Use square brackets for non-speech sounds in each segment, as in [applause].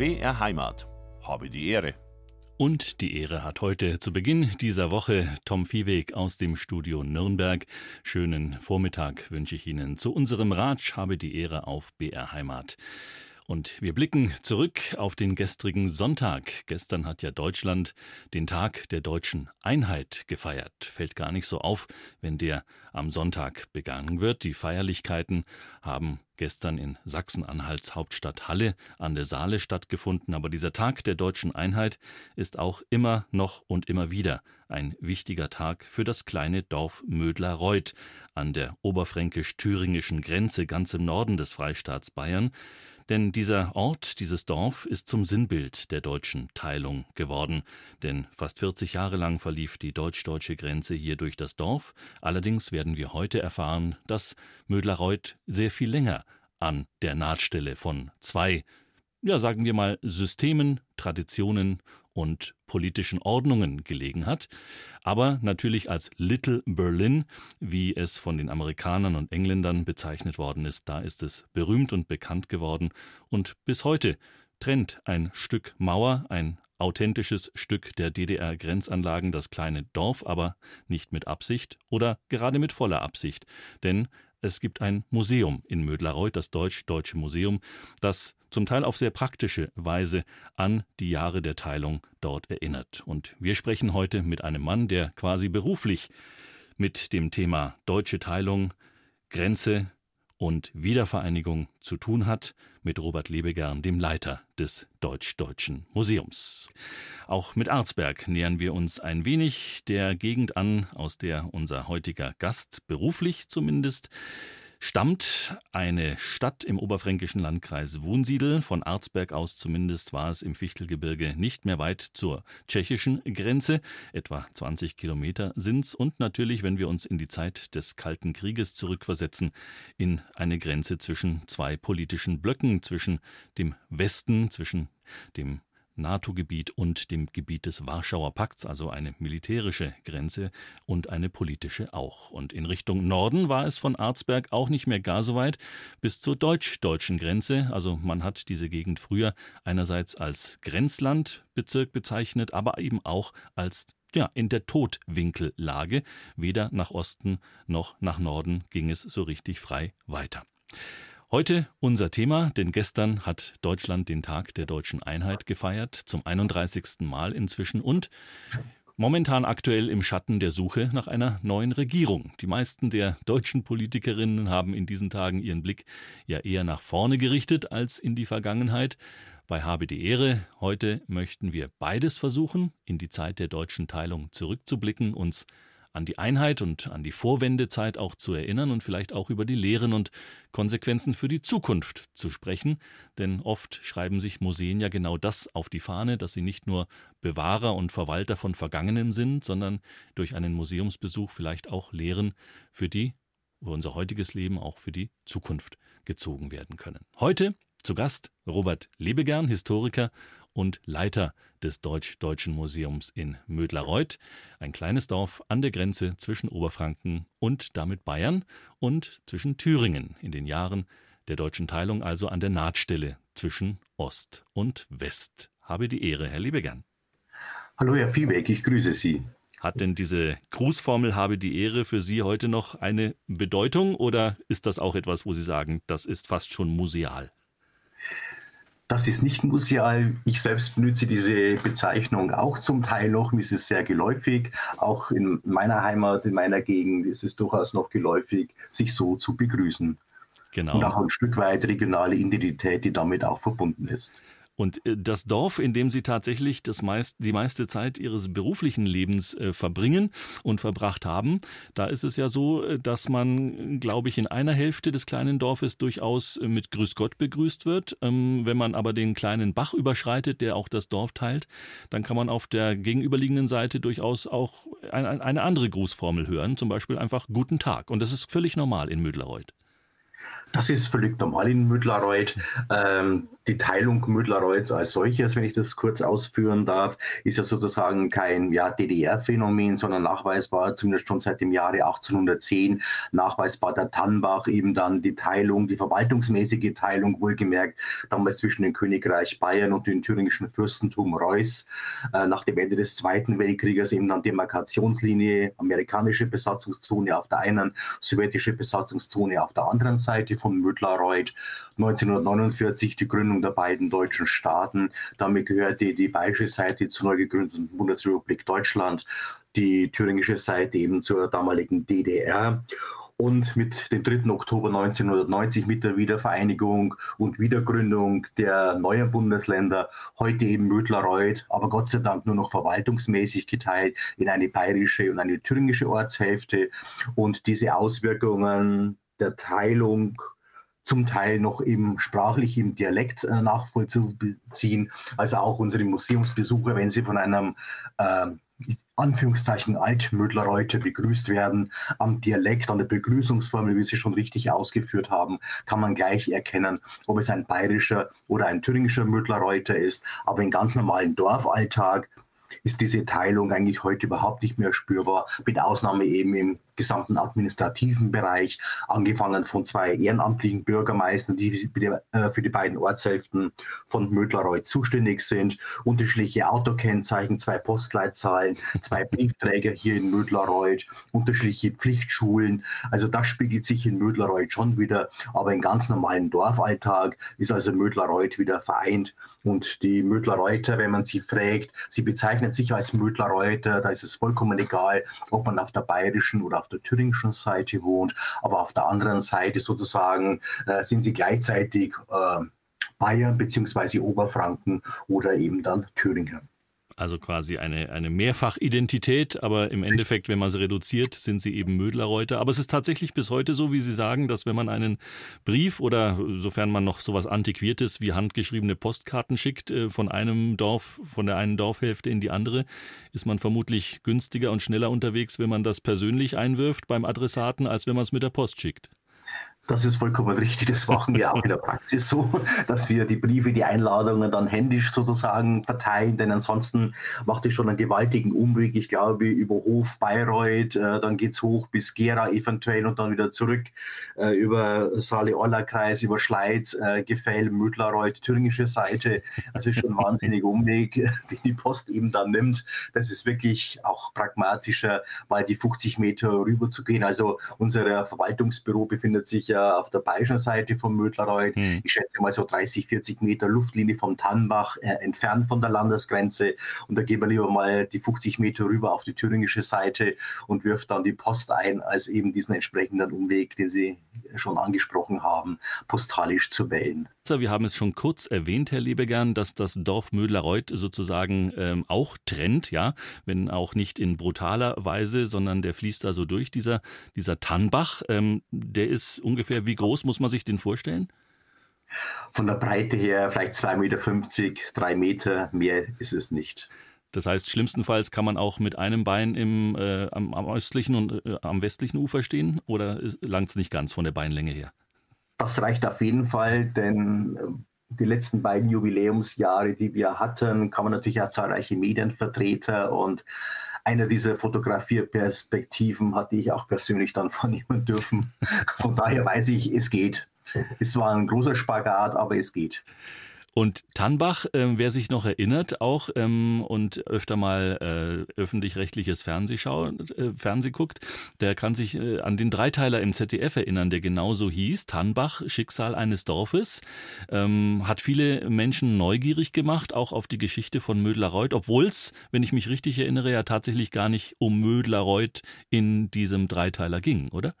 BR Heimat. Habe die Ehre. Und die Ehre hat heute zu Beginn dieser Woche Tom Viehweg aus dem Studio Nürnberg. Schönen Vormittag wünsche ich Ihnen zu unserem Ratsch Habe die Ehre auf BR Heimat. Und wir blicken zurück auf den gestrigen Sonntag. Gestern hat ja Deutschland den Tag der deutschen Einheit gefeiert. Fällt gar nicht so auf, wenn der am Sonntag begangen wird. Die Feierlichkeiten haben gestern in Sachsen-Anhalts Hauptstadt Halle an der Saale stattgefunden. Aber dieser Tag der deutschen Einheit ist auch immer noch und immer wieder ein wichtiger Tag für das kleine Dorf Mödlareuth an der oberfränkisch-thüringischen Grenze ganz im Norden des Freistaats Bayern. Denn dieser Ort, dieses Dorf ist zum Sinnbild der deutschen Teilung geworden. Denn fast 40 Jahre lang verlief die deutsch-deutsche Grenze hier durch das Dorf. Allerdings werden wir heute erfahren, dass Mödlareuth sehr viel länger an der Nahtstelle von zwei, ja sagen wir mal, Systemen, Traditionen und politischen Ordnungen gelegen hat, aber natürlich als Little Berlin, wie es von den Amerikanern und Engländern bezeichnet worden ist, da ist es berühmt und bekannt geworden und bis heute trennt ein Stück Mauer, ein authentisches Stück der DDR-Grenzanlagen das kleine Dorf, aber nicht mit Absicht oder gerade mit voller Absicht, denn es gibt ein Museum in Mödlareuth, das Deutsch-Deutsche Museum, das zum Teil auf sehr praktische Weise an die Jahre der Teilung dort erinnert. Und wir sprechen heute mit einem Mann, der quasi beruflich mit dem Thema deutsche Teilung, Grenze, und Wiedervereinigung zu tun hat, mit Robert Lebegern, dem Leiter des Deutsch-Deutschen Museums. Auch mit Arzberg nähern wir uns ein wenig der Gegend an, aus der unser heutiger Gast beruflich zumindest stammt eine Stadt im oberfränkischen Landkreis Wunsiedel. Von Arzberg aus zumindest war es im Fichtelgebirge nicht mehr weit zur tschechischen Grenze. Etwa 20 Kilometer sind's. Und natürlich, wenn wir uns in die Zeit des Kalten Krieges zurückversetzen, in eine Grenze zwischen zwei politischen Blöcken, zwischen dem Westen, zwischen dem NATO-Gebiet und dem Gebiet des Warschauer Pakts, also eine militärische Grenze und eine politische auch. Und in Richtung Norden war es von Arzberg auch nicht mehr gar so weit bis zur deutsch-deutschen Grenze. Also man hat diese Gegend früher einerseits als Grenzlandbezirk bezeichnet, aber eben auch als ja, in der Todwinkellage. Weder nach Osten noch nach Norden ging es so richtig frei weiter. Heute unser Thema, denn gestern hat Deutschland den Tag der deutschen Einheit gefeiert, zum 31. Mal inzwischen und momentan aktuell im Schatten der Suche nach einer neuen Regierung. Die meisten der deutschen Politikerinnen haben in diesen Tagen ihren Blick ja eher nach vorne gerichtet als in die Vergangenheit. Bei Habe die Ehre heute möchten wir beides versuchen, in die Zeit der deutschen Teilung zurückzublicken, uns an die Einheit und an die Vorwendezeit auch zu erinnern und vielleicht auch über die Lehren und Konsequenzen für die Zukunft zu sprechen. Denn oft schreiben sich Museen ja genau das auf die Fahne, dass sie nicht nur Bewahrer und Verwalter von Vergangenem sind, sondern durch einen Museumsbesuch vielleicht auch Lehren für die, für unser heutiges Leben, auch für die Zukunft gezogen werden können. Heute zu Gast Robert Lebegern, Historiker und Leiter des Deutsch-Deutschen Museums in Mödlareuth, ein kleines Dorf an der Grenze zwischen Oberfranken und damit Bayern und zwischen Thüringen in den Jahren der deutschen Teilung, also an der Nahtstelle zwischen Ost und West. Habe die Ehre, Herr Liebegern. Hallo, Herr Viehweg, ich grüße Sie. Hat denn diese Grußformel habe die Ehre für Sie heute noch eine Bedeutung oder ist das auch etwas, wo Sie sagen, das ist fast schon museal? Das ist nicht museal. Ich selbst benutze diese Bezeichnung auch zum Teil noch. Mir ist es sehr geläufig. Auch in meiner Heimat, in meiner Gegend ist es durchaus noch geläufig, sich so zu begrüßen. Genau. Und auch ein Stück weit regionale Identität, die damit auch verbunden ist. Und äh, das Dorf, in dem Sie tatsächlich das meist, die meiste Zeit Ihres beruflichen Lebens äh, verbringen und verbracht haben, da ist es ja so, äh, dass man, glaube ich, in einer Hälfte des kleinen Dorfes durchaus mit Grüß Gott begrüßt wird. Ähm, wenn man aber den kleinen Bach überschreitet, der auch das Dorf teilt, dann kann man auf der gegenüberliegenden Seite durchaus auch ein, eine andere Grußformel hören, zum Beispiel einfach Guten Tag. Und das ist völlig normal in Mödlereuth. Das ist völlig normal in Müdlareuth. Ähm, die Teilung Müdlareuths als solches, wenn ich das kurz ausführen darf, ist ja sozusagen kein ja, DDR-Phänomen, sondern nachweisbar, zumindest schon seit dem Jahre 1810, nachweisbar der Tannbach, eben dann die Teilung, die verwaltungsmäßige Teilung, wohlgemerkt, damals zwischen dem Königreich Bayern und dem thüringischen Fürstentum Reuß, äh, nach dem Ende des Zweiten Weltkrieges eben dann Demarkationslinie, amerikanische Besatzungszone auf der einen, sowjetische Besatzungszone auf der anderen Seite von Müdlareuth. 1949 die Gründung der beiden deutschen Staaten. Damit gehörte die bayerische Seite zur neu gegründeten Bundesrepublik Deutschland, die thüringische Seite eben zur damaligen DDR. Und mit dem 3. Oktober 1990, mit der Wiedervereinigung und Wiedergründung der neuen Bundesländer, heute eben Mödlareuth, aber Gott sei Dank nur noch verwaltungsmäßig geteilt in eine bayerische und eine thüringische Ortshälfte. Und diese Auswirkungen der Teilung zum Teil noch im sprachlich im Dialekt äh, nachvollziehen. Also auch unsere Museumsbesucher, wenn sie von einem äh, Anführungszeichen Altmödlerreute begrüßt werden, am Dialekt, an der Begrüßungsformel, wie Sie schon richtig ausgeführt haben, kann man gleich erkennen, ob es ein bayerischer oder ein thüringischer Mödlerreuter ist. Aber im ganz normalen Dorfalltag ist diese Teilung eigentlich heute überhaupt nicht mehr spürbar, mit Ausnahme eben im gesamten administrativen Bereich, angefangen von zwei ehrenamtlichen Bürgermeistern, die äh, für die beiden Ortshälften von Mödlerreuth zuständig sind, unterschiedliche Autokennzeichen, zwei Postleitzahlen, zwei Briefträger hier in Mödlerreuth, unterschiedliche Pflichtschulen. Also das spiegelt sich in Mödlerreuth schon wieder, aber im ganz normalen Dorfalltag ist also Mödlerreuth wieder vereint und die Mödlerreuter, wenn man sie fragt, sie bezeichnen sich als Mödlerreuter, da ist es vollkommen egal, ob man auf der bayerischen oder auf der thüringischen Seite wohnt, aber auf der anderen Seite sozusagen äh, sind sie gleichzeitig äh, Bayern bzw. Oberfranken oder eben dann Thüringen. Also quasi eine, eine Mehrfachidentität, aber im Endeffekt, wenn man sie reduziert, sind sie eben Mödlerreuter. Aber es ist tatsächlich bis heute so, wie Sie sagen, dass wenn man einen Brief oder sofern man noch sowas Antiquiertes wie handgeschriebene Postkarten schickt, äh, von einem Dorf, von der einen Dorfhälfte in die andere, ist man vermutlich günstiger und schneller unterwegs, wenn man das persönlich einwirft beim Adressaten, als wenn man es mit der Post schickt. Das ist vollkommen richtig. Das machen wir auch in der Praxis so, dass wir die Briefe, die Einladungen dann händisch sozusagen verteilen, denn ansonsten macht es schon einen gewaltigen Umweg. Ich glaube, über Hof, Bayreuth, äh, dann geht es hoch bis Gera eventuell und dann wieder zurück äh, über Saale-Orla-Kreis, über Schleiz, äh, Gefäll, Mödlareuth, thüringische Seite. Also ist schon ein wahnsinniger Umweg, [laughs] den die Post eben dann nimmt. Das ist wirklich auch pragmatischer, mal die 50 Meter rüber zu gehen. Also unser Verwaltungsbüro befindet sich ja auf der bayerischen Seite vom Mödlerreuth. Hm. Ich schätze mal so 30, 40 Meter Luftlinie vom Tannbach äh, entfernt von der Landesgrenze. Und da gehen wir lieber mal die 50 Meter rüber auf die thüringische Seite und wirft dann die Post ein, als eben diesen entsprechenden Umweg, den Sie schon angesprochen haben, postalisch zu wählen. Wir haben es schon kurz erwähnt, Herr Lebegern, dass das Dorf Mödlerreuth sozusagen ähm, auch trennt, ja, wenn auch nicht in brutaler Weise, sondern der fließt da so durch, dieser, dieser Tannbach. Ähm, der ist ungefähr, wie groß muss man sich den vorstellen? Von der Breite her vielleicht 2,50 Meter, 3 Meter, mehr ist es nicht. Das heißt, schlimmstenfalls kann man auch mit einem Bein im, äh, am, am, östlichen und äh, am westlichen Ufer stehen oder langt es nicht ganz von der Beinlänge her? Das reicht auf jeden Fall, denn äh, die letzten beiden Jubiläumsjahre, die wir hatten, kann man natürlich auch zahlreiche Medienvertreter und einer dieser Fotografierperspektiven hatte ich auch persönlich dann [laughs] vornehmen dürfen. Von daher weiß ich, es geht. Es war ein großer Spagat, aber es geht. Und Tannbach, äh, wer sich noch erinnert, auch ähm, und öfter mal äh, öffentlich-rechtliches Fernseh, äh, Fernseh guckt, der kann sich äh, an den Dreiteiler im ZDF erinnern, der genauso hieß, Tannbach, Schicksal eines Dorfes. Ähm, hat viele Menschen neugierig gemacht, auch auf die Geschichte von Mödlareuth, obwohl es, wenn ich mich richtig erinnere, ja tatsächlich gar nicht um Mödlareuth in diesem Dreiteiler ging, oder?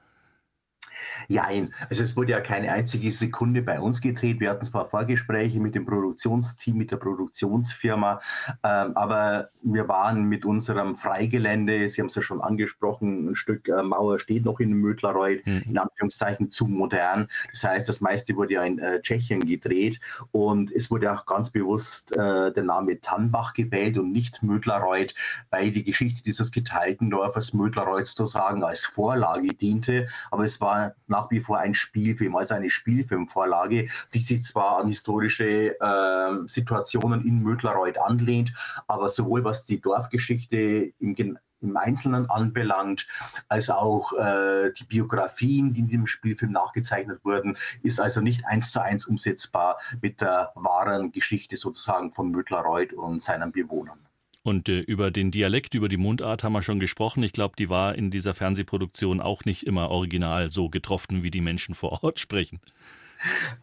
Jein. Also es wurde ja keine einzige Sekunde bei uns gedreht. Wir hatten zwar Vorgespräche mit dem Produktionsteam, mit der Produktionsfirma, ähm, aber wir waren mit unserem Freigelände, Sie haben es ja schon angesprochen, ein Stück äh, Mauer steht noch in Mödlareuth, mhm. in Anführungszeichen zu modern. Das heißt, das meiste wurde ja in äh, Tschechien gedreht und es wurde auch ganz bewusst äh, der Name Tannbach gewählt und nicht Mödlareuth, weil die Geschichte dieses geteilten Dorfes Mödlareuth sozusagen als Vorlage diente. Aber es war nach wie vor ein Spielfilm, also eine Spielfilmvorlage, die sich zwar an historische äh, Situationen in Mödlerreuth anlehnt, aber sowohl was die Dorfgeschichte im, im Einzelnen anbelangt, als auch äh, die Biografien, die in dem Spielfilm nachgezeichnet wurden, ist also nicht eins zu eins umsetzbar mit der wahren Geschichte sozusagen von Mödlerreuth und seinen Bewohnern. Und äh, über den Dialekt, über die Mundart haben wir schon gesprochen. Ich glaube, die war in dieser Fernsehproduktion auch nicht immer original so getroffen, wie die Menschen vor Ort [laughs] sprechen.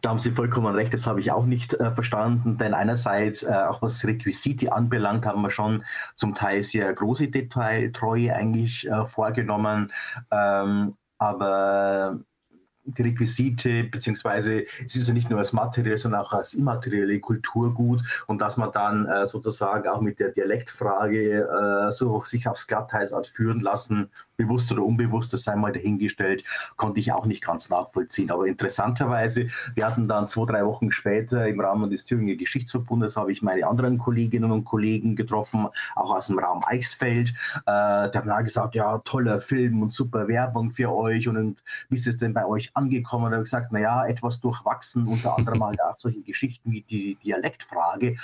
Da haben Sie vollkommen recht, das habe ich auch nicht äh, verstanden, denn einerseits, äh, auch was Requisite anbelangt, haben wir schon zum Teil sehr große Detailtreue eigentlich äh, vorgenommen. Ähm, aber die Requisite, beziehungsweise es ist ja nicht nur als materiell, sondern auch als immaterielle Kulturgut und dass man dann äh, sozusagen auch mit der Dialektfrage äh, so sich aufs Glatteis hat führen lassen, bewusst oder unbewusst, das sei mal dahingestellt, konnte ich auch nicht ganz nachvollziehen. Aber interessanterweise, wir hatten dann zwei, drei Wochen später im Rahmen des Thüringer Geschichtsverbundes, habe ich meine anderen Kolleginnen und Kollegen getroffen, auch aus dem Raum Eichsfeld. Äh, die haben gesagt, ja, toller Film und super Werbung für euch und, und wie ist es denn bei euch angekommen? Und habe gesagt, naja, etwas durchwachsen, unter anderem mal auch solche Geschichten wie die Dialektfrage.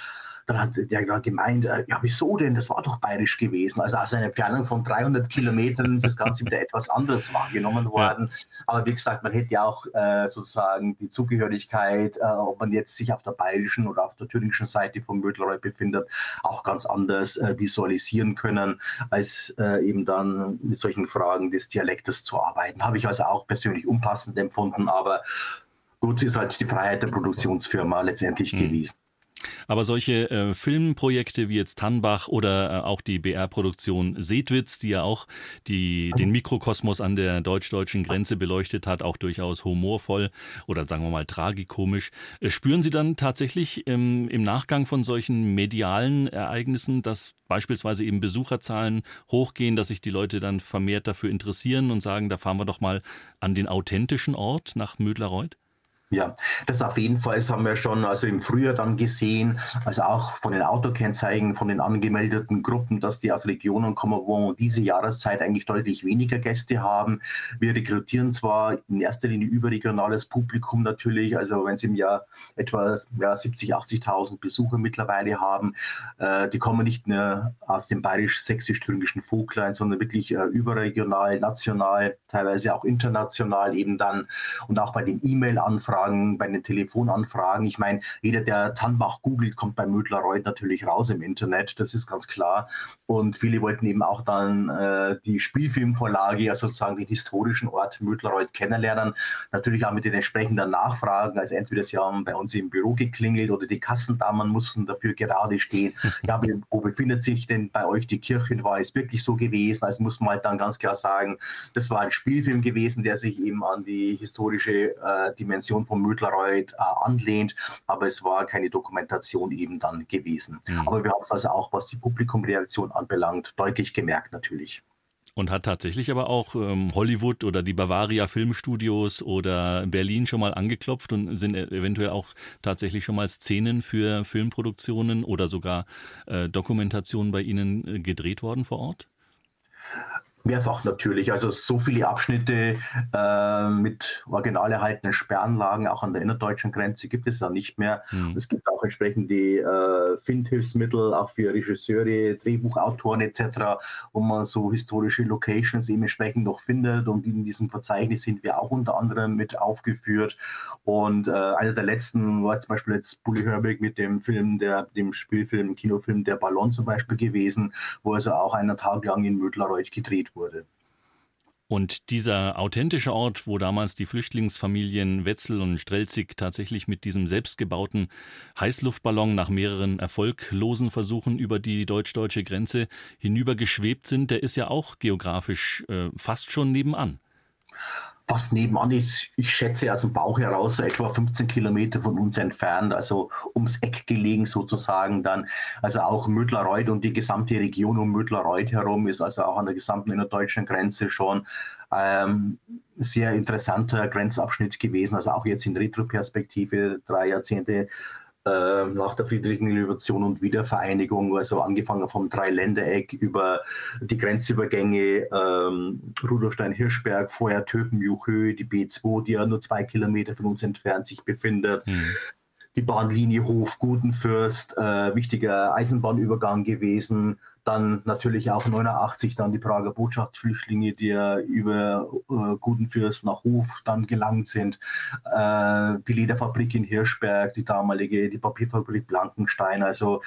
Dann hat der dann gemeint, äh, ja, wieso denn? Das war doch bayerisch gewesen. Also aus einer Entfernung von 300 Kilometern ist das Ganze wieder [laughs] etwas anderes wahrgenommen worden. Ja. Aber wie gesagt, man hätte ja auch äh, sozusagen die Zugehörigkeit, äh, ob man jetzt sich auf der bayerischen oder auf der thüringischen Seite vom Mödlerreu befindet, auch ganz anders äh, visualisieren können, als äh, eben dann mit solchen Fragen des Dialektes zu arbeiten. Habe ich also auch persönlich unpassend empfunden, aber gut ist halt die Freiheit der Produktionsfirma letztendlich mhm. gewesen. Aber solche äh, Filmprojekte wie jetzt Tannbach oder äh, auch die BR-Produktion Sedwitz, die ja auch die, den Mikrokosmos an der deutsch-deutschen Grenze beleuchtet hat, auch durchaus humorvoll oder sagen wir mal tragikomisch. Äh, spüren Sie dann tatsächlich ähm, im Nachgang von solchen medialen Ereignissen, dass beispielsweise eben Besucherzahlen hochgehen, dass sich die Leute dann vermehrt dafür interessieren und sagen, da fahren wir doch mal an den authentischen Ort nach Mödlerreuth? Ja, das auf jeden Fall das haben wir schon also im Frühjahr dann gesehen, also auch von den Autokennzeichen, von den angemeldeten Gruppen, dass die aus Regionen kommen, wo diese Jahreszeit eigentlich deutlich weniger Gäste haben. Wir rekrutieren zwar in erster Linie überregionales Publikum natürlich, also wenn sie im Jahr etwa ja, 70, 80.000 Besucher mittlerweile haben, äh, die kommen nicht nur aus dem bayerisch-sächsisch-thüringischen Vogtlein, sondern wirklich äh, überregional, national, teilweise auch international eben dann und auch bei den E-Mail-Anfragen Anfragen, bei den Telefonanfragen. Ich meine, jeder, der Tannbach googelt, kommt bei Mödler-Reuth natürlich raus im Internet, das ist ganz klar. Und viele wollten eben auch dann äh, die Spielfilmvorlage, also sozusagen den historischen Ort Mödler-Reuth kennenlernen. Natürlich auch mit den entsprechenden Nachfragen. Also entweder sie haben bei uns im Büro geklingelt oder die Kassendamen mussten dafür gerade stehen. [laughs] Ja, wo befindet sich denn bei euch die Kirche? War es wirklich so gewesen? Also muss man halt dann ganz klar sagen, das war ein Spielfilm gewesen, der sich eben an die historische äh, Dimension von vom Mödlerreuth äh, anlehnt, aber es war keine Dokumentation eben dann gewesen. Mhm. Aber wir haben es also auch, was die Publikumreaktion anbelangt, deutlich gemerkt natürlich. Und hat tatsächlich aber auch ähm, Hollywood oder die Bavaria Filmstudios oder Berlin schon mal angeklopft und sind e-, eventuell auch tatsächlich schon mal Szenen für Filmproduktionen oder sogar äh, Dokumentationen bei Ihnen äh, gedreht worden vor Ort? Mehrfach natürlich. Also so viele Abschnitte äh, mit original erhaltenen Sperranlagen auch an der innerdeutschen Grenze gibt es ja nicht mehr. Mhm. Es gibt auch entsprechend die äh, Findhilfsmittel, auch für Regisseure, Drehbuchautoren etc., wo man so historische Locations eben entsprechend noch findet. Und in diesem Verzeichnis sind wir auch unter anderem mit aufgeführt. Und äh, einer der letzten war zum Beispiel jetzt Bully Herbig mit dem Film, der, dem Spielfilm, Kinofilm Der Ballon zum Beispiel gewesen, wo also auch einen Tag lang in Mödlerreuth gedreht wurde. Und dieser authentische Ort, wo damals die Flüchtlingsfamilien Wetzel und Strelzig tatsächlich mit diesem selbstgebauten Heißluftballon nach mehreren erfolglosen Versuchen über die deutsch-deutsche Grenze hinübergeschwebt sind, der ist ja auch geografisch äh, fast schon nebenan fast nebenan ist. Ich schätze aus dem Bauch heraus so etwa 15 Kilometer von uns entfernt, also ums Eck gelegen sozusagen dann. Also auch Mödlerreuth und die gesamte Region um Mödlerreuth herum ist also auch an der gesamten innerdeutschen Grenze schon ähm, sehr interessanter Grenzabschnitt gewesen. Also auch jetzt in Retroperspektive, drei Jahrzehnte äh, nach der Friedrichschen Revolution und Wiedervereinigung, also angefangen vom Dreiländereck über die Grenzübergänge ähm, Rudolstein-Hirschberg, vorher Töpenjuchhöhe, die B2, die ja nur zwei Kilometer von uns entfernt sich befindet. Mhm die Bahnlinie Hof-Gutenfürst, äh, wichtiger Eisenbahnübergang gewesen. Dann natürlich auch 89 dann die Prager Botschaftsflüchtlinge, die ja über äh, Gutenfürst nach Hof dann gelangt sind. Äh, die Lederfabrik in Hirschberg, die damalige, die Papierfabrik Blankenstein. Also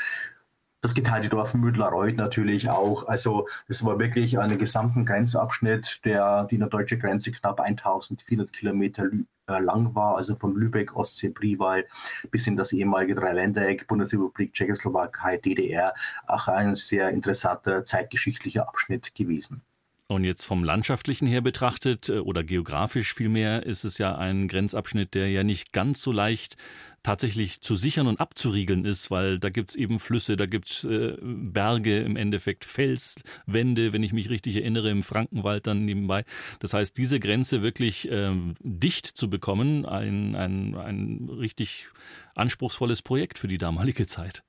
das geteilte Dorf Müdlerreuth natürlich auch. Also es war wirklich einen gesamten Grenzabschnitt, der die deutsche Grenze knapp 1400 Kilometer äh, lang war, also von Lübeck, Ostsee, Brival bis in das ehemalige Dreiländereck, Bundesrepublik Tschechoslowakei, DDR, auch ein sehr interessanter zeitgeschichtlicher Abschnitt gewesen. Und jetzt vom landschaftlichen her betrachtet äh, oder geografisch vielmehr ist es ja ein Grenzabschnitt, der ja nicht ganz so leicht tatsächlich zu sichern und abzuriegeln ist, weil da gibt es eben Flüsse, da gibt es äh, Berge, im Endeffekt Felswände, wenn ich mich richtig erinnere, im Frankenwald dann nebenbei. Das heißt, diese Grenze wirklich äh, dicht zu bekommen, ein, ein, ein richtig anspruchsvolles Projekt für die damalige Zeit.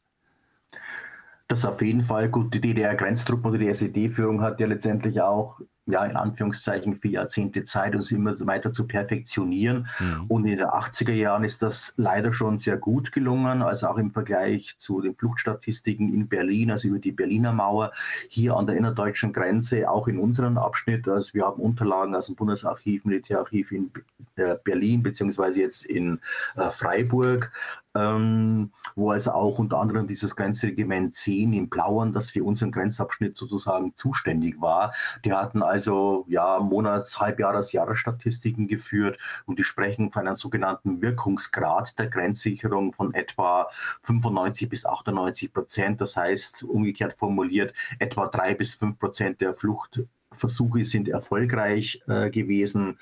Das auf jeden Fall. Gut, die DDR-Grenztruppe oder die SED-Führung hat ja letztendlich auch ja, in Anführungszeichen vier Jahrzehnte Zeit, uns immer weiter zu perfektionieren. Mhm. Und in den 80er Jahren ist das leider schon sehr gut gelungen, also auch im Vergleich zu den Fluchtstatistiken in Berlin, also über die Berliner Mauer, hier an der innerdeutschen Grenze, auch in unserem Abschnitt. Also wir haben Unterlagen aus dem Bundesarchiv, Militärarchiv in äh, Berlin, beziehungsweise jetzt in äh, Freiburg ähm, wo also auch unter anderem dieses Grenzregiment 10 in Plauen, das für unseren Grenzabschnitt sozusagen zuständig war. Die hatten also ja Monats-, Halbjahres-, Jahresstatistiken geführt und die sprechen von einem sogenannten Wirkungsgrad der Grenzsicherung von etwa 95 bis 98 Prozent. Das heißt, umgekehrt formuliert, etwa drei bis fünf Prozent der Fluchtversuche sind erfolgreich äh, gewesen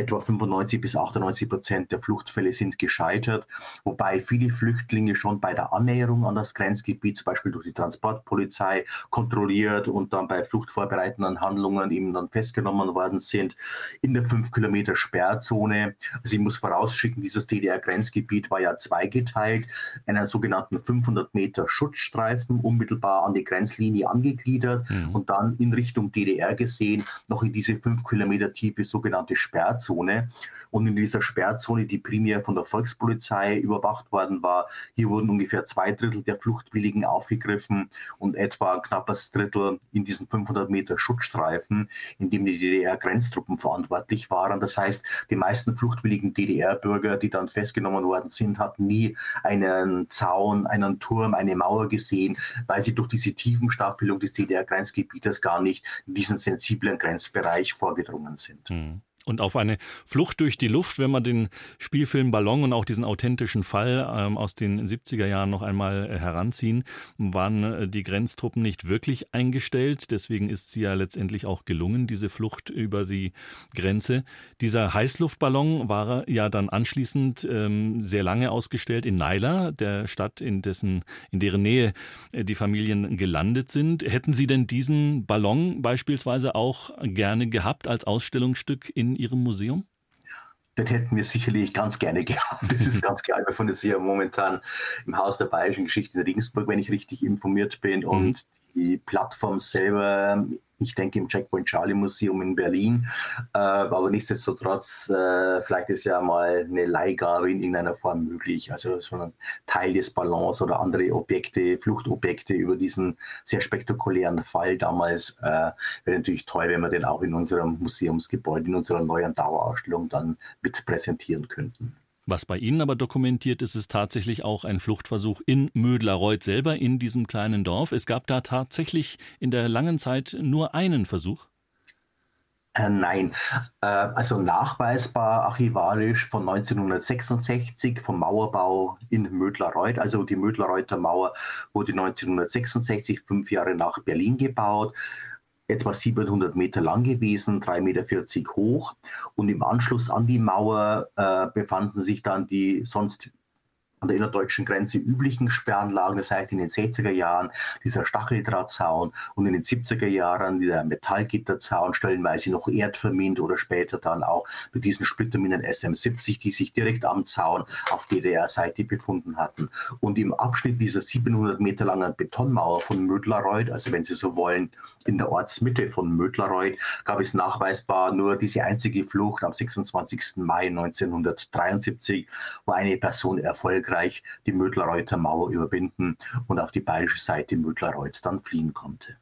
etwa 95 bis 98 Prozent der Fluchtfälle sind gescheitert, wobei viele Flüchtlinge schon bei der Annäherung an das Grenzgebiet, zum Beispiel durch die Transportpolizei, kontrolliert und dann bei fluchtvorbereitenden Handlungen eben dann festgenommen worden sind. In der 5 Kilometer Sperrzone, also ich muss vorausschicken, dieses DDR-Grenzgebiet war ja zweigeteilt, einen sogenannten 500 Meter Schutzstreifen unmittelbar an die Grenzlinie angegliedert mhm. und dann in Richtung DDR gesehen noch in diese 5 Kilometer tiefe sogenannte Sperrzone Sperrzone. Und in dieser Sperrzone, die primär von der Volkspolizei überwacht worden war, hier wurden ungefähr zwei Drittel der Fluchtwilligen aufgegriffen und etwa ein knappes Drittel in diesen 500 Meter Schutzstreifen, in dem die DDR-Grenztruppen verantwortlich waren. Das heißt, die meisten fluchtwilligen DDR-Bürger, die dann festgenommen worden sind, hatten nie einen Zaun, einen Turm, eine Mauer gesehen, weil sie durch diese Tiefenstaffelung des DDR-Grenzgebietes gar nicht in diesen sensiblen Grenzbereich vorgedrungen sind. Mhm. Und auf eine Flucht durch die Luft, wenn man den Spielfilm Ballon und auch diesen authentischen Fall ähm, aus den 70er Jahren noch einmal äh, heranziehen, waren äh, die Grenztruppen nicht wirklich eingestellt. Deswegen ist sie ja letztendlich auch gelungen, diese Flucht über die Grenze. Dieser Heißluftballon war ja dann anschließend ähm, sehr lange ausgestellt in Naila, der Stadt, in dessen, in deren Nähe äh, die Familien gelandet sind. Hätten Sie denn diesen Ballon beispielsweise auch gerne gehabt als Ausstellungsstück in Ihrem Museum? Das hätten wir sicherlich ganz gerne [laughs] gehabt. Das ist [laughs] ganz klar. Wir befinden uns ja momentan im Haus der Bayerischen Geschichte in Regensburg, wenn ich richtig informiert bin. Und mhm. Die Plattform selber ich denke im Checkpoint Charlie Museum in Berlin. Äh, aber nichtsdestotrotz, äh, vielleicht ist ja mal eine Leihgabe in irgendeiner Form möglich. Also so ein Teil des Ballons oder andere Objekte, Fluchtobjekte über diesen sehr spektakulären Fall damals äh, wäre natürlich toll, wenn wir den auch in unserem Museumsgebäude, in unserer neuen Dauerausstellung dann mit präsentieren könnten. Was bei Ihnen aber dokumentiert ist, ist tatsächlich auch ein Fluchtversuch in Mödlareuth selber, in diesem kleinen Dorf. Es gab da tatsächlich in der langen Zeit nur einen Versuch. Äh, nein, äh, also nachweisbar archivarisch von 1966 vom Mauerbau in Mödlareuth. Also die Mödlareuter Mauer wurde 1966, fünf Jahre nach Berlin gebaut etwa 700 Meter lang gewesen, 3,40 Meter hoch. Und im Anschluss an die Mauer äh, befanden sich dann die sonst an der innerdeutschen Grenze üblichen Sperranlagen, das heißt in den 60er Jahren dieser Stacheldrahtzaun und in den 70er Jahren dieser Metallgitterzaun, stellenweise noch erdvermint oder später dann auch mit diesen Splitterminen SM70, die sich direkt am Zaun auf DDR-Seite befunden hatten. Und im Abschnitt dieser 700 Meter langen Betonmauer von Mödlarreuth, also wenn Sie so wollen, in der Ortsmitte von Mödlarreuth, gab es nachweisbar nur diese einzige Flucht am 26. Mai 1973, wo eine Person erfolgreich die Mödlarreuther Mauer überwinden und auf die bayerische Seite Mödlarreuths dann fliehen konnte.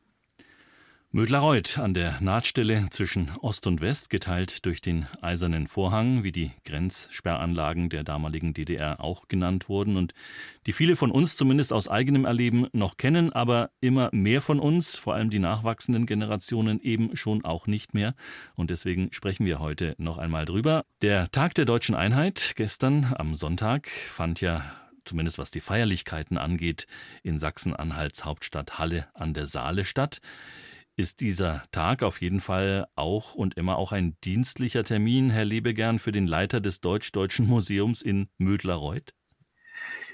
Mödlarreuth an der Nahtstelle zwischen Ost und West, geteilt durch den Eisernen Vorhang, wie die Grenzsperranlagen der damaligen DDR auch genannt wurden und die viele von uns zumindest aus eigenem Erleben noch kennen, aber immer mehr von uns, vor allem die nachwachsenden Generationen, eben schon auch nicht mehr. Und deswegen sprechen wir heute noch einmal drüber. Der Tag der deutschen Einheit gestern am Sonntag fand ja zumindest was die Feierlichkeiten angeht, in Sachsen-Anhalts Hauptstadt Halle an der Saale statt ist dieser Tag auf jeden Fall auch und immer auch ein dienstlicher Termin, Herr Lebegern, für den Leiter des Deutsch-Deutschen Museums in Mödlarreuth?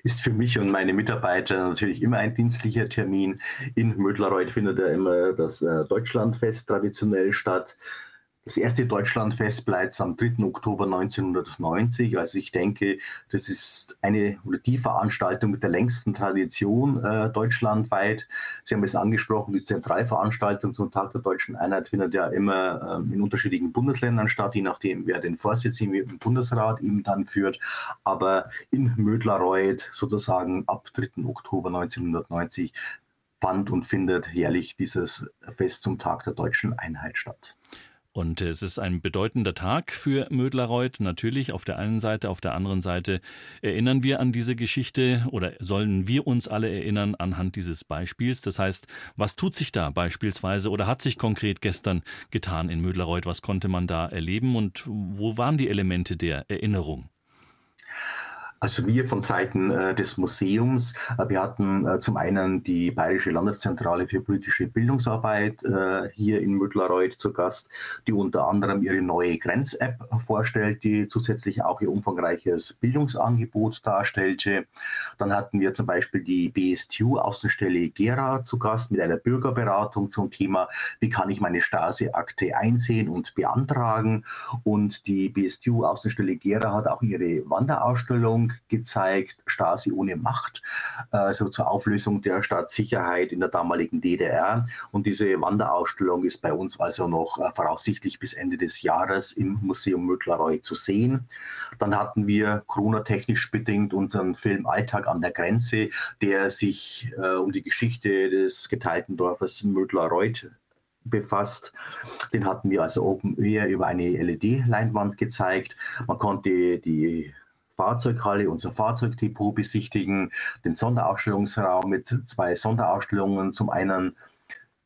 Ist für mich und meine Mitarbeiter natürlich immer ein dienstlicher Termin. In Mödlarreuth findet ja immer das äh, Deutschlandfest traditionell statt. Das erste Deutschlandfest bleibt am 3. Oktober 1990. Also ich denke, das ist eine oder die Veranstaltung mit der längsten Tradition äh, deutschlandweit. Sie haben es angesprochen, die Zentralveranstaltung zum Tag der deutschen Einheit findet ja immer ähm, in unterschiedlichen Bundesländern statt, je nachdem, wer den Vorsitz im Bundesrat eben dann führt. Aber in Mödlarreuth sozusagen ab 3. Oktober 1990 fand und findet jährlich dieses Fest zum Tag der deutschen Einheit statt. Und es ist ein bedeutender Tag für Mödlarreuth. Natürlich auf der einen Seite, auf der anderen Seite erinnern wir an diese Geschichte oder sollen wir uns alle erinnern anhand dieses Beispiels. Das heißt, was tut sich da beispielsweise oder hat sich konkret gestern getan in Mödlarreuth? Was konnte man da erleben und wo waren die Elemente der Erinnerung? Also wir von Seiten äh, des Museums, äh, wir hatten äh, zum einen die Bayerische Landeszentrale für politische Bildungsarbeit äh, hier in Müttlerreuth zu Gast, die unter anderem ihre neue Grenz-App vorstellt, die zusätzlich auch ihr umfangreiches Bildungsangebot darstellte. Dann hatten wir zum Beispiel die BSTU Außenstelle Gera zu Gast mit einer Bürgerberatung zum Thema, wie kann ich meine Stasi-Akte einsehen und beantragen. Und die BSTU Außenstelle Gera hat auch ihre Wanderausstellung gezeigt, Stasi ohne Macht, also zur Auflösung der Staatssicherheit in der damaligen DDR. Und diese Wanderausstellung ist bei uns also noch äh, voraussichtlich bis Ende des Jahres im Museum Mödlarreuth zu sehen. Dann hatten wir Corona-technisch bedingt unseren Film Alltag an der Grenze, der sich äh, um die Geschichte des geteilten Dorfes Mödlarreuth befasst. Den hatten wir also Open Air über eine LED-Leinwand gezeigt. Man konnte die Fahrzeughalle, unser Fahrzeugdepot besichtigen, den Sonderausstellungsraum mit zwei Sonderausstellungen. Zum einen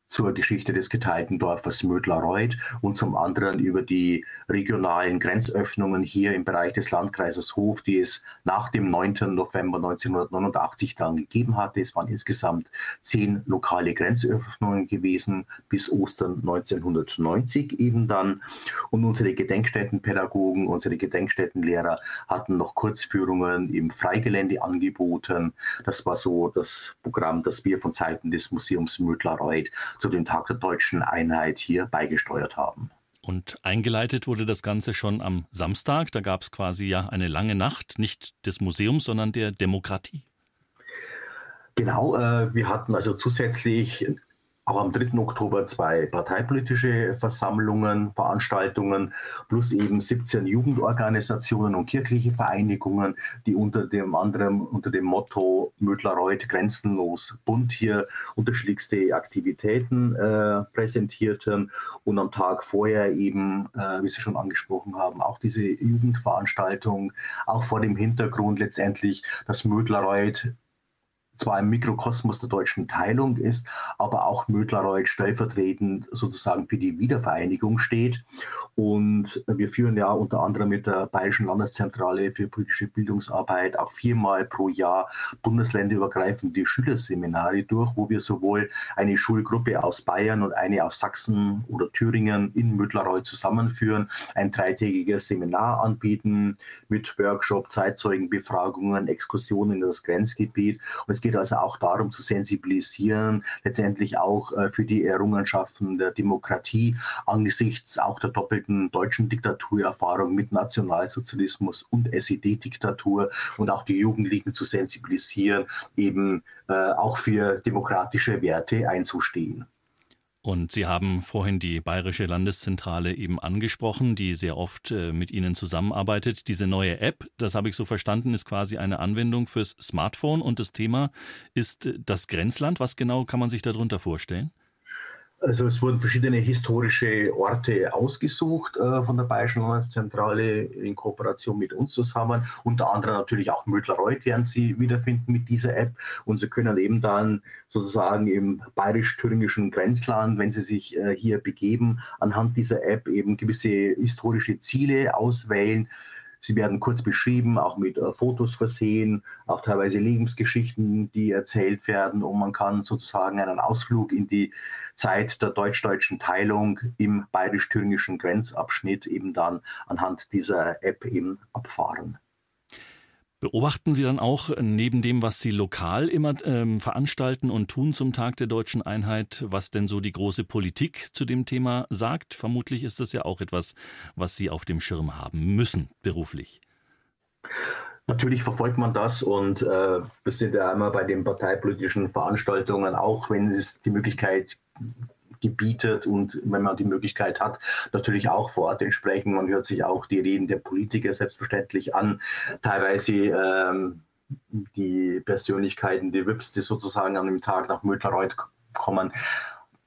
zur Geschichte des geteilten Dorfes Mödlarreuth und zum anderen über die regionalen Grenzöffnungen hier im Bereich des Landkreises Hof, die es nach dem 9. November 1989 dann gegeben hatte. Es waren insgesamt zehn lokale Grenzöffnungen gewesen bis Ostern 1990 eben dann. Und unsere Gedenkstättenpädagogen, unsere Gedenkstättenlehrer hatten noch Kurzführungen im Freigelände angeboten. Das war so das Programm, das wir von Seiten des Museums Mödlarreuth zu dem Tag der deutschen Einheit hier beigesteuert haben. Und eingeleitet wurde das Ganze schon am Samstag. Da gab es quasi ja eine lange Nacht, nicht des Museums, sondern der Demokratie. Genau, äh, wir hatten also zusätzlich auch am 3. Oktober zwei parteipolitische Versammlungen, Veranstaltungen, plus eben 17 Jugendorganisationen und kirchliche Vereinigungen, die unter dem anderen unter dem Motto Mödlarreuth grenzenlos bunt hier unterschiedlichste Aktivitäten äh, präsentierten und am Tag vorher eben, äh, wie Sie schon angesprochen haben, auch diese Jugendveranstaltung, auch vor dem Hintergrund letztendlich, dass Mödlarreuth zwar im Mikrokosmos der deutschen Teilung ist, aber auch Mödlareuth stellvertretend sozusagen für die Wiedervereinigung steht. Und wir führen ja unter anderem mit der Bayerischen Landeszentrale für politische Bildungsarbeit auch viermal pro Jahr bundesländerübergreifende Schülerseminare durch, wo wir sowohl eine Schulgruppe aus Bayern und eine aus Sachsen oder Thüringen in Mödlareuth zusammenführen, ein dreitägiges Seminar anbieten mit Workshop, Zeitzeugenbefragungen, Exkursionen in das Grenzgebiet. Und es geht also auch darum zu sensibilisieren, letztendlich auch äh, für die Errungenschaften der Demokratie angesichts auch der doppelten deutschen Diktaturerfahrung mit Nationalsozialismus und SED-Diktatur und auch die Jugendlichen zu sensibilisieren, eben äh, auch für demokratische Werte einzustehen. Und Sie haben vorhin die Bayerische Landeszentrale eben angesprochen, die sehr oft äh, mit Ihnen zusammenarbeitet. Diese neue App, das habe ich so verstanden, ist quasi eine Anwendung fürs Smartphone und das Thema ist das Grenzland. Was genau kann man sich darunter vorstellen? Also es wurden verschiedene historische Orte ausgesucht äh, von der Bayerischen Landeszentrale in Kooperation mit uns zusammen. Unter anderem natürlich auch Mödlerreuth werden Sie wiederfinden mit dieser App. Und Sie können eben dann sozusagen im bayerisch-thüringischen Grenzland, wenn Sie sich äh, hier begeben, anhand dieser App eben gewisse historische Ziele auswählen Sie werden kurz beschrieben, auch mit äh, Fotos versehen, auch teilweise Lebensgeschichten, die erzählt werden. Und man kann sozusagen einen Ausflug in die Zeit der deutsch-deutschen Teilung im bayerisch-thüringischen Grenzabschnitt eben dann anhand dieser App eben abfahren. Beobachten Sie dann auch neben dem, was Sie lokal immer ähm, veranstalten und tun zum Tag der deutschen Einheit, was denn so die große Politik zu dem Thema sagt? Vermutlich ist das ja auch etwas, was Sie auf dem Schirm haben müssen, beruflich. Natürlich verfolgt man das und äh, wir sind ja einmal bei den parteipolitischen Veranstaltungen, auch wenn es die Möglichkeit gebietet und wenn man die Möglichkeit hat, natürlich auch vor Ort entsprechen. Man hört sich auch die Reden der Politiker selbstverständlich an. Teilweise ähm, die Persönlichkeiten, die WIPs, die sozusagen an dem Tag nach Mütterreuth kommen,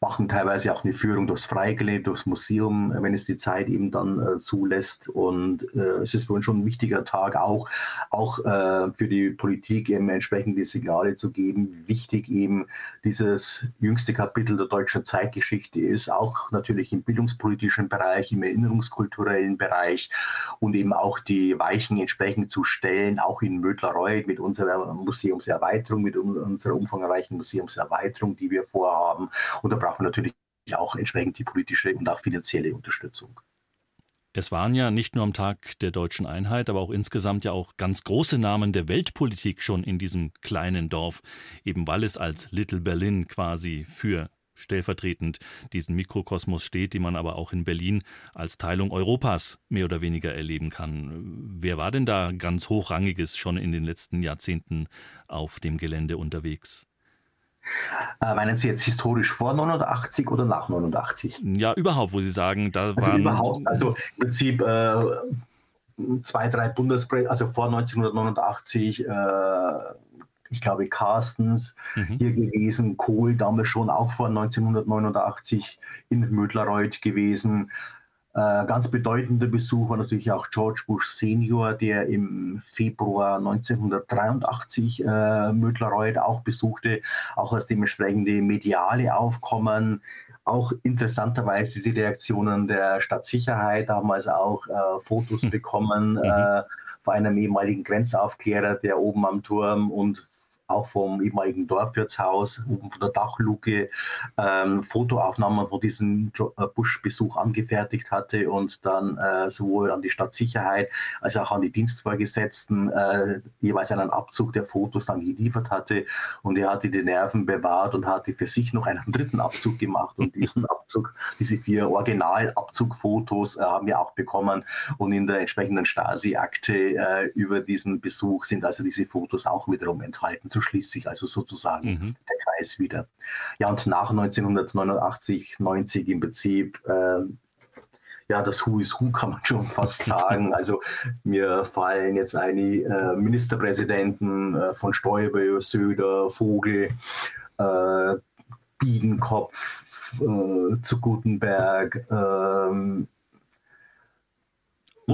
machen teilweise auch eine Führung durchs Freigelände, durchs Museum, wenn es die Zeit eben dann äh, zulässt. Und äh, es ist für uns schon ein wichtiger Tag, auch, auch äh, für die Politik eben entsprechende Signale zu geben. Wichtig eben dieses jüngste Kapitel der deutschen Zeitgeschichte ist, auch natürlich im bildungspolitischen Bereich, im erinnerungskulturellen Bereich und eben auch die Weichen entsprechend zu stellen, auch in Mödlerreuth mit unserer Museumserweiterung, mit unserer umfangreichen Museumserweiterung, die wir vorhaben. Und da brauchen wir natürlich auch entsprechend die politische und auch finanzielle Unterstützung. Es waren ja nicht nur am Tag der deutschen Einheit, aber auch insgesamt ja auch ganz große Namen der Weltpolitik schon in diesem kleinen Dorf, eben weil es als Little Berlin quasi für stellvertretend diesen Mikrokosmos steht, den man aber auch in Berlin als Teilung Europas mehr oder weniger erleben kann. Wer war denn da ganz hochrangiges schon in den letzten Jahrzehnten auf dem Gelände unterwegs? Äh, meinen Sie jetzt historisch vor 89 oder nach 89? Ja, überhaupt, wo Sie sagen, da also waren. Überhaupt, also im Prinzip äh, zwei, drei Bundespräsidenten, also vor 1989, äh, ich glaube Carstens mhm. hier gewesen, Kohl damals schon auch vor 1989 in Mödlerreuth gewesen. Äh, ganz bedeutender Besuch war natürlich auch George Bush Senior, der im Februar 1983 äh, Mödlerreuth auch besuchte, auch als dementsprechende mediale Aufkommen. Auch interessanterweise die Reaktionen der Stadtsicherheit, damals auch äh, Fotos mhm. bekommen mhm. äh, von einem ehemaligen Grenzaufklärer, der oben am Turm und auch vom ehemaligen Dorfwirtshaus, oben von der Dachluke, ähm, Fotoaufnahmen von diesem äh, Busch-Besuch angefertigt hatte und dann äh, sowohl an die Stadtsicherheit als auch an die Dienstvorgesetzten äh, jeweils einen Abzug der Fotos dann geliefert hatte. Und er hatte die Nerven bewahrt und hatte für sich noch einen dritten Abzug gemacht. Und diesen [laughs] Abzug, diese vier Originalabzugfotos äh, haben wir auch bekommen. Und in der entsprechenden Stasi-Akte äh, über diesen Besuch sind also diese Fotos auch wiederum enthalten. Zu schließt sich also sozusagen mhm. der Kreis wieder. Ja, und nach 1989, 90 im Prinzip, äh, ja, das Who is Who kann man schon fast [laughs] sagen. Also mir fallen jetzt einige äh, Ministerpräsidenten äh, von Stoiber, Söder, Vogel, äh, Biedenkopf, äh, zu Gutenberg, ähm,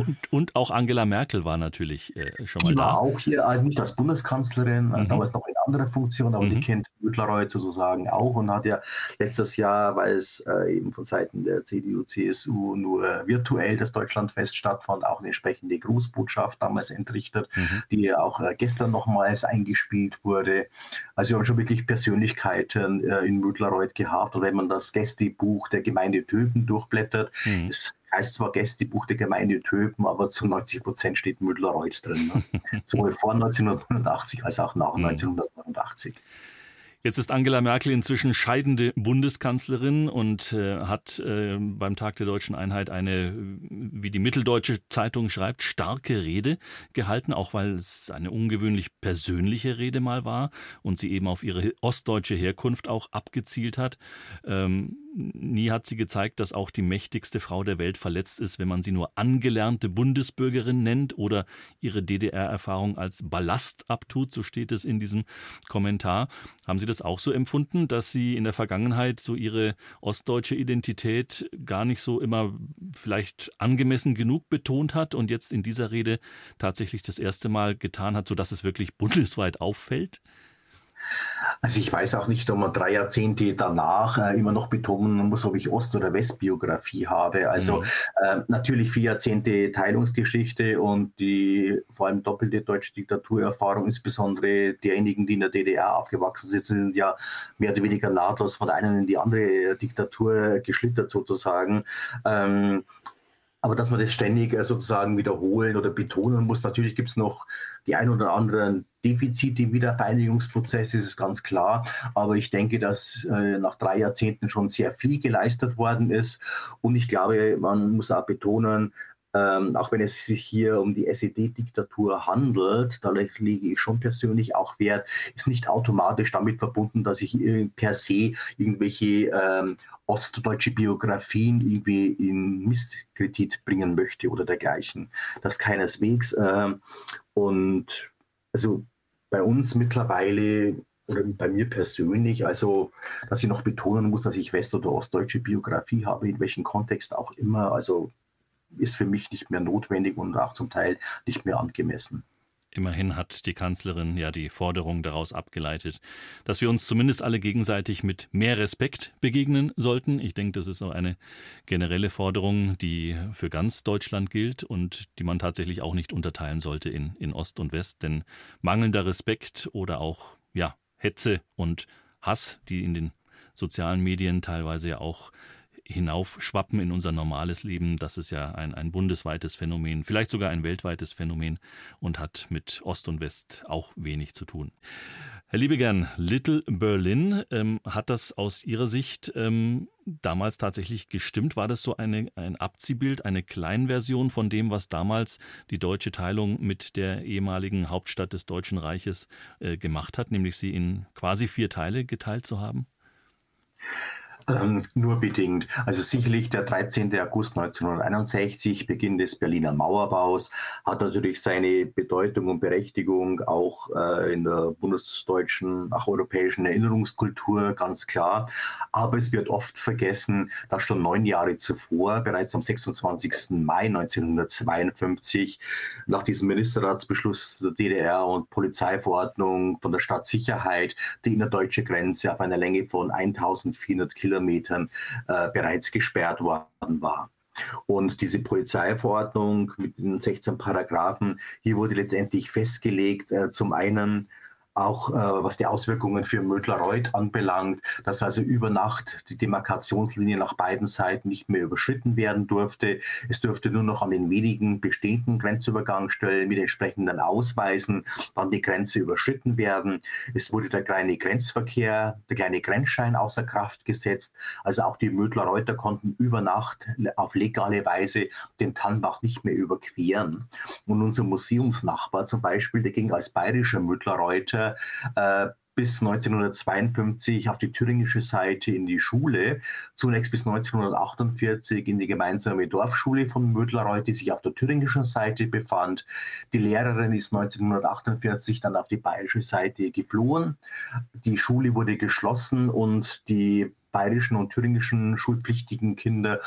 Und, und auch Angela Merkel war natürlich äh, schon mal die da. war auch hier, also nicht als Bundeskanzlerin, äh, mhm. damals noch in anderer Funktion, aber mhm. die kennt Mütlerreuth sozusagen auch und hat ja letztes Jahr, weil es äh, eben von Seiten der CDU, CSU nur virtuell das Deutschlandfest stattfand, auch eine entsprechende Grußbotschaft damals entrichtet, mhm. die auch äh, gestern nochmals eingespielt wurde. Also wir haben schon wirklich Persönlichkeiten äh, in Mütlerreuth gehabt und wenn man das Gästebuch der Gemeinde Töpen durchblättert, mhm. ist heißt zwar Gästebuch der Gemeinde Töpen, aber zu 90 Prozent steht Müller-Reuth drin. Ne? [laughs] Sowohl vor 1989 als auch nach mhm. 1989. Jetzt ist Angela Merkel inzwischen scheidende Bundeskanzlerin und äh, hat äh, beim Tag der deutschen Einheit eine, wie die Mitteldeutsche Zeitung schreibt, starke Rede gehalten, auch weil es eine ungewöhnlich persönliche Rede mal war und sie eben auf ihre ostdeutsche Herkunft auch abgezielt hat. Ähm, nie hat sie gezeigt, dass auch die mächtigste Frau der Welt verletzt ist, wenn man sie nur angelernte Bundesbürgerin nennt oder ihre DDR-Erfahrung als Ballast abtut, so steht es in diesem Kommentar. Haben Sie das auch so empfunden, dass Sie in der Vergangenheit so Ihre ostdeutsche Identität gar nicht so immer vielleicht angemessen genug betont hat und jetzt in dieser Rede tatsächlich das erste Mal getan hat, sodass es wirklich bundesweit auffällt? Also ich weiß auch nicht, ob man drei Jahrzehnte danach äh, immer noch betonen muss, ob ich Ost- oder Westbiografie habe. Also mhm. äh, natürlich vier Jahrzehnte Teilungsgeschichte und die vor allem doppelte deutsche Diktaturerfahrung, insbesondere derjenigen, die in der DDR aufgewachsen sind, sind ja mehr oder weniger nahtlos von der einen in die andere Diktatur geschlittert sozusagen. Ähm, aber dass man das ständig äh, sozusagen wiederholen oder betonen muss, natürlich gibt es noch die ein oder anderen Defizite im Wiedervereinigungsprozess, ist es ganz klar. Aber ich denke, dass äh, nach drei Jahrzehnten schon sehr viel geleistet worden ist. Und ich glaube, man muss auch betonen, ähm, auch wenn es sich hier um die SED-Diktatur handelt, da lege ich schon persönlich auch Wert, ist nicht automatisch damit verbunden, dass ich per se irgendwelche ähm, ostdeutsche Biografien irgendwie in Misskredit bringen möchte oder dergleichen. Das keineswegs. Äh, und also bei uns mittlerweile oder bei mir persönlich, also dass ich noch betonen muss, dass ich west- oder ostdeutsche Biografie habe, in welchem Kontext auch immer, also ist für mich nicht mehr notwendig und auch zum Teil nicht mehr angemessen. Immerhin hat die Kanzlerin ja die Forderung daraus abgeleitet, dass wir uns zumindest alle gegenseitig mit mehr Respekt begegnen sollten. Ich denke, das ist so eine generelle Forderung, die für ganz Deutschland gilt und die man tatsächlich auch nicht unterteilen sollte in, in Ost und West. Denn mangelnder Respekt oder auch ja, Hetze und Hass, die in den sozialen Medien teilweise ja auch hinaufschwappen in unser normales Leben. Das ist ja ein, ein bundesweites Phänomen, vielleicht sogar ein weltweites Phänomen und hat mit Ost und West auch wenig zu tun. Herr Liebegern, Little Berlin, ähm, hat das aus Ihrer Sicht ähm, damals tatsächlich gestimmt? War das so eine, ein Abziehbild, eine Kleinversion von dem, was damals die deutsche Teilung mit der ehemaligen Hauptstadt des Deutschen Reiches äh, gemacht hat, nämlich sie in quasi vier Teile geteilt zu haben? Ähm, nur bedingt. Also sicherlich der 13. August 1961, Beginn des Berliner Mauerbaus, hat natürlich seine Bedeutung und Berechtigung auch äh, in der bundesdeutschen, auch europäischen Erinnerungskultur, ganz klar. Aber es wird oft vergessen, dass schon neun Jahre zuvor, bereits am 26. Mai 1952, nach diesem Ministerratsbeschluss der DDR und Polizeiverordnung von der Stadtsicherheit die innerdeutsche Grenze auf einer Länge von 1400 Kilometern Kilometern äh, bereits gesperrt worden war. Und diese Polizeiverordnung mit den 16 Paragraphen, hier wurde letztendlich festgelegt, äh, zum einen auch äh, was die Auswirkungen für Mödler-Reuth anbelangt, dass also über Nacht die Demarkationslinie nach beiden Seiten nicht mehr überschritten werden durfte. Es durfte nur noch an den wenigen bestehenden Grenzübergangsstellen mit entsprechenden Ausweisen dann die Grenze überschritten werden. Es wurde der kleine Grenzverkehr, der kleine Grenzschein außer Kraft gesetzt. Also auch die Mödler-Reuter konnten über Nacht auf legale Weise den Tannbach nicht mehr überqueren. Und unser Museumsnachbar zum Beispiel, der ging als bayerischer Mödler-Reuter äh, bis 1952 auf die thüringische Seite in die Schule, zunächst bis 1948 in die gemeinsame Dorfschule von Mödlerreuth, die sich auf der thüringischen Seite befand. Die Lehrerin ist 1948 dann auf die bayerische Seite geflohen. Die Schule wurde geschlossen und die bayerischen und thüringischen schulpflichtigen Kinder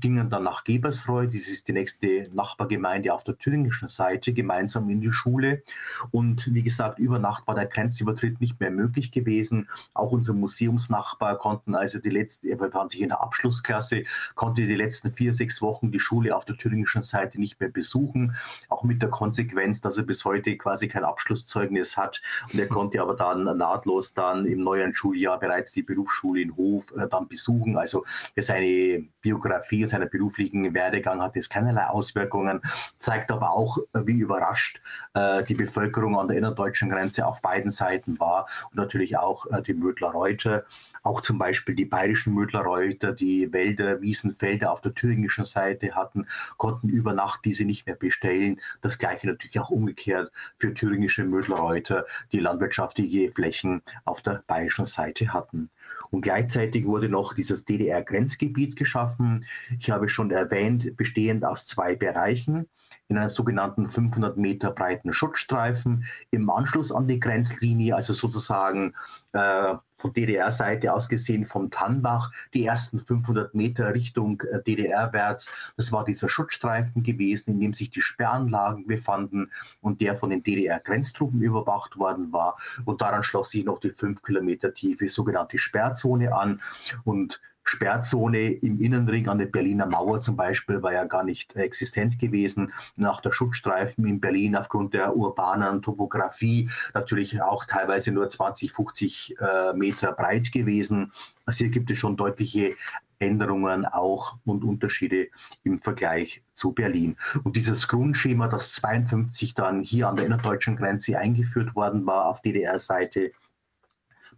gingen dann nach Gebersreuth, das ist die nächste Nachbargemeinde auf der thüringischen Seite, gemeinsam in die Schule. Und wie gesagt, über Nacht war der Grenzübertritt nicht mehr möglich gewesen. Auch unser Museumsnachbar konnten also die letzte, er befand sich in der Abschlussklasse, konnte die letzten vier, sechs Wochen die Schule auf der thüringischen Seite nicht mehr besuchen. Auch mit der Konsequenz, dass er bis heute quasi kein Abschlusszeugnis hat. Und er konnte aber dann nahtlos dann im neuen Schuljahr bereits die Berufsschule in Hof äh, dann besuchen. Also für seine Biografie, seinen beruflichen Werdegang hat es keinerlei Auswirkungen, zeigt aber auch, äh, wie überrascht äh, die Bevölkerung an der innerdeutschen Grenze auf beiden Seiten war und natürlich auch äh, die Mödler-Reuter. Auch zum Beispiel die bayerischen Mödler-Reuter, die Wälder, Wiesen, Felder auf der thüringischen Seite hatten, konnten über Nacht diese nicht mehr bestellen. Das gleiche natürlich auch umgekehrt für thüringische Mödler-Reuter, die landwirtschaftliche Flächen auf der bayerischen Seite hatten. Und gleichzeitig wurde noch dieses DDR-Grenzgebiet geschaffen. Ich habe schon erwähnt, bestehend aus zwei Bereichen in einer sogenannten 500 Meter breiten Schutzstreifen im Anschluss an die Grenzlinie, also sozusagen äh, von DDR-Seite aus gesehen vom Tannbach, die ersten 500 Meter Richtung äh, DDR-wärts. Das war dieser Schutzstreifen gewesen, in dem sich die Sperranlagen befanden und der von den DDR-Grenztruppen überwacht worden war. Und daran schloss sich noch die fünf Kilometer tiefe sogenannte Sperrzone an. Und Sperrzone im Innenring an der Berliner Mauer zum Beispiel war ja gar nicht existent gewesen. Nach der Schutzstreifen in Berlin aufgrund der urbanen Topografie natürlich auch teilweise nur 20, 50 äh, Meter breit gewesen. Also hier gibt es schon deutliche Änderungen auch und Unterschiede im Vergleich zu Berlin. Und dieses Grundschema, das 52 dann hier an der innerdeutschen Grenze eingeführt worden war auf DDR-Seite,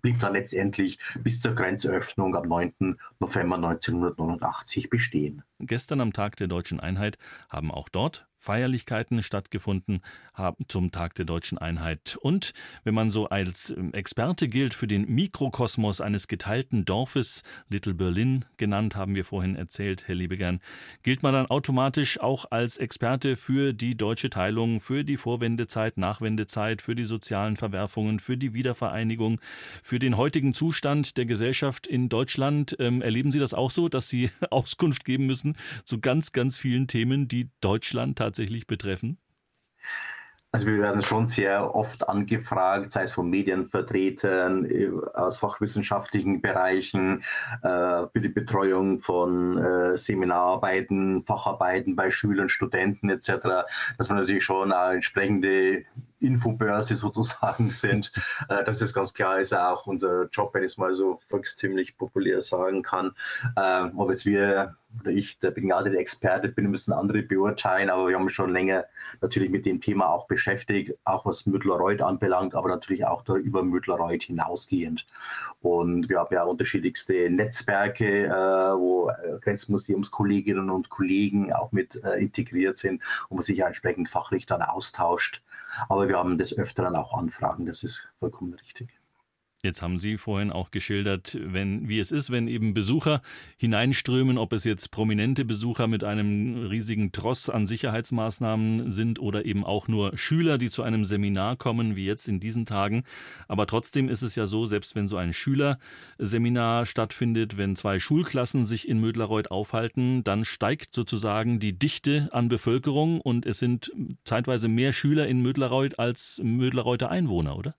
blieb dann letztendlich bis zur Grenzöffnung am 9. November 1989 bestehen. Gestern am Tag der deutschen Einheit haben auch dort Feierlichkeiten stattgefunden haben zum Tag der deutschen Einheit. Und wenn man so als ähm, Experte gilt für den Mikrokosmos eines geteilten Dorfes, Little Berlin genannt, haben wir vorhin erzählt, Herr Liebegern, gilt man dann automatisch auch als Experte für die deutsche Teilung, für die Vorwendezeit, Nachwendezeit, für die sozialen Verwerfungen, für die Wiedervereinigung, für den heutigen Zustand der Gesellschaft in Deutschland. Ähm, erleben Sie das auch so, dass Sie [laughs] Auskunft geben müssen zu ganz, ganz vielen Themen, die Deutschland tatsächlich tatsächlich betreffen? Also wir werden schon sehr oft angefragt, sei es von Medienvertretern äh, aus fachwissenschaftlichen Bereichen, äh, für die Betreuung von äh, Seminararbeiten, Facharbeiten bei Schülern, Studenten etc., dass man natürlich schon eine entsprechende Infobörse [laughs] sozusagen sind. Das ist ganz klar, ist auch unser Job, wenn ich es mal so volkstümlich populär sagen kann. Ob jetzt wir oder ich der begnadete Experte bin, müssen andere beurteilen, aber wir haben schon länger natürlich mit dem Thema auch beschäftigt, auch was Müttler-Reuth anbelangt, aber natürlich auch über Müttler-Reuth hinausgehend. Und wir haben ja unterschiedlichste Netzwerke, äh, wo Grenzmuseumskolleginnen und Kollegen auch mit integriert sind und man sich entsprechend fachlich dann austauscht. Aber wir haben des Öfteren auch Anfragen, das ist vollkommen richtig. Jetzt haben Sie vorhin auch geschildert, wenn, wie es ist, wenn eben Besucher hineinströmen, ob es jetzt prominente Besucher mit einem riesigen Tross an Sicherheitsmaßnahmen sind oder eben auch nur Schüler, die zu einem Seminar kommen, wie jetzt in diesen Tagen. Aber trotzdem ist es ja so, selbst wenn so ein Schülerseminar stattfindet, wenn zwei Schulklassen sich in Mödlerreuth aufhalten, dann steigt sozusagen die Dichte an Bevölkerung und es sind zeitweise mehr Schüler in Mödlerreuth als Mödlerreuther Einwohner, oder?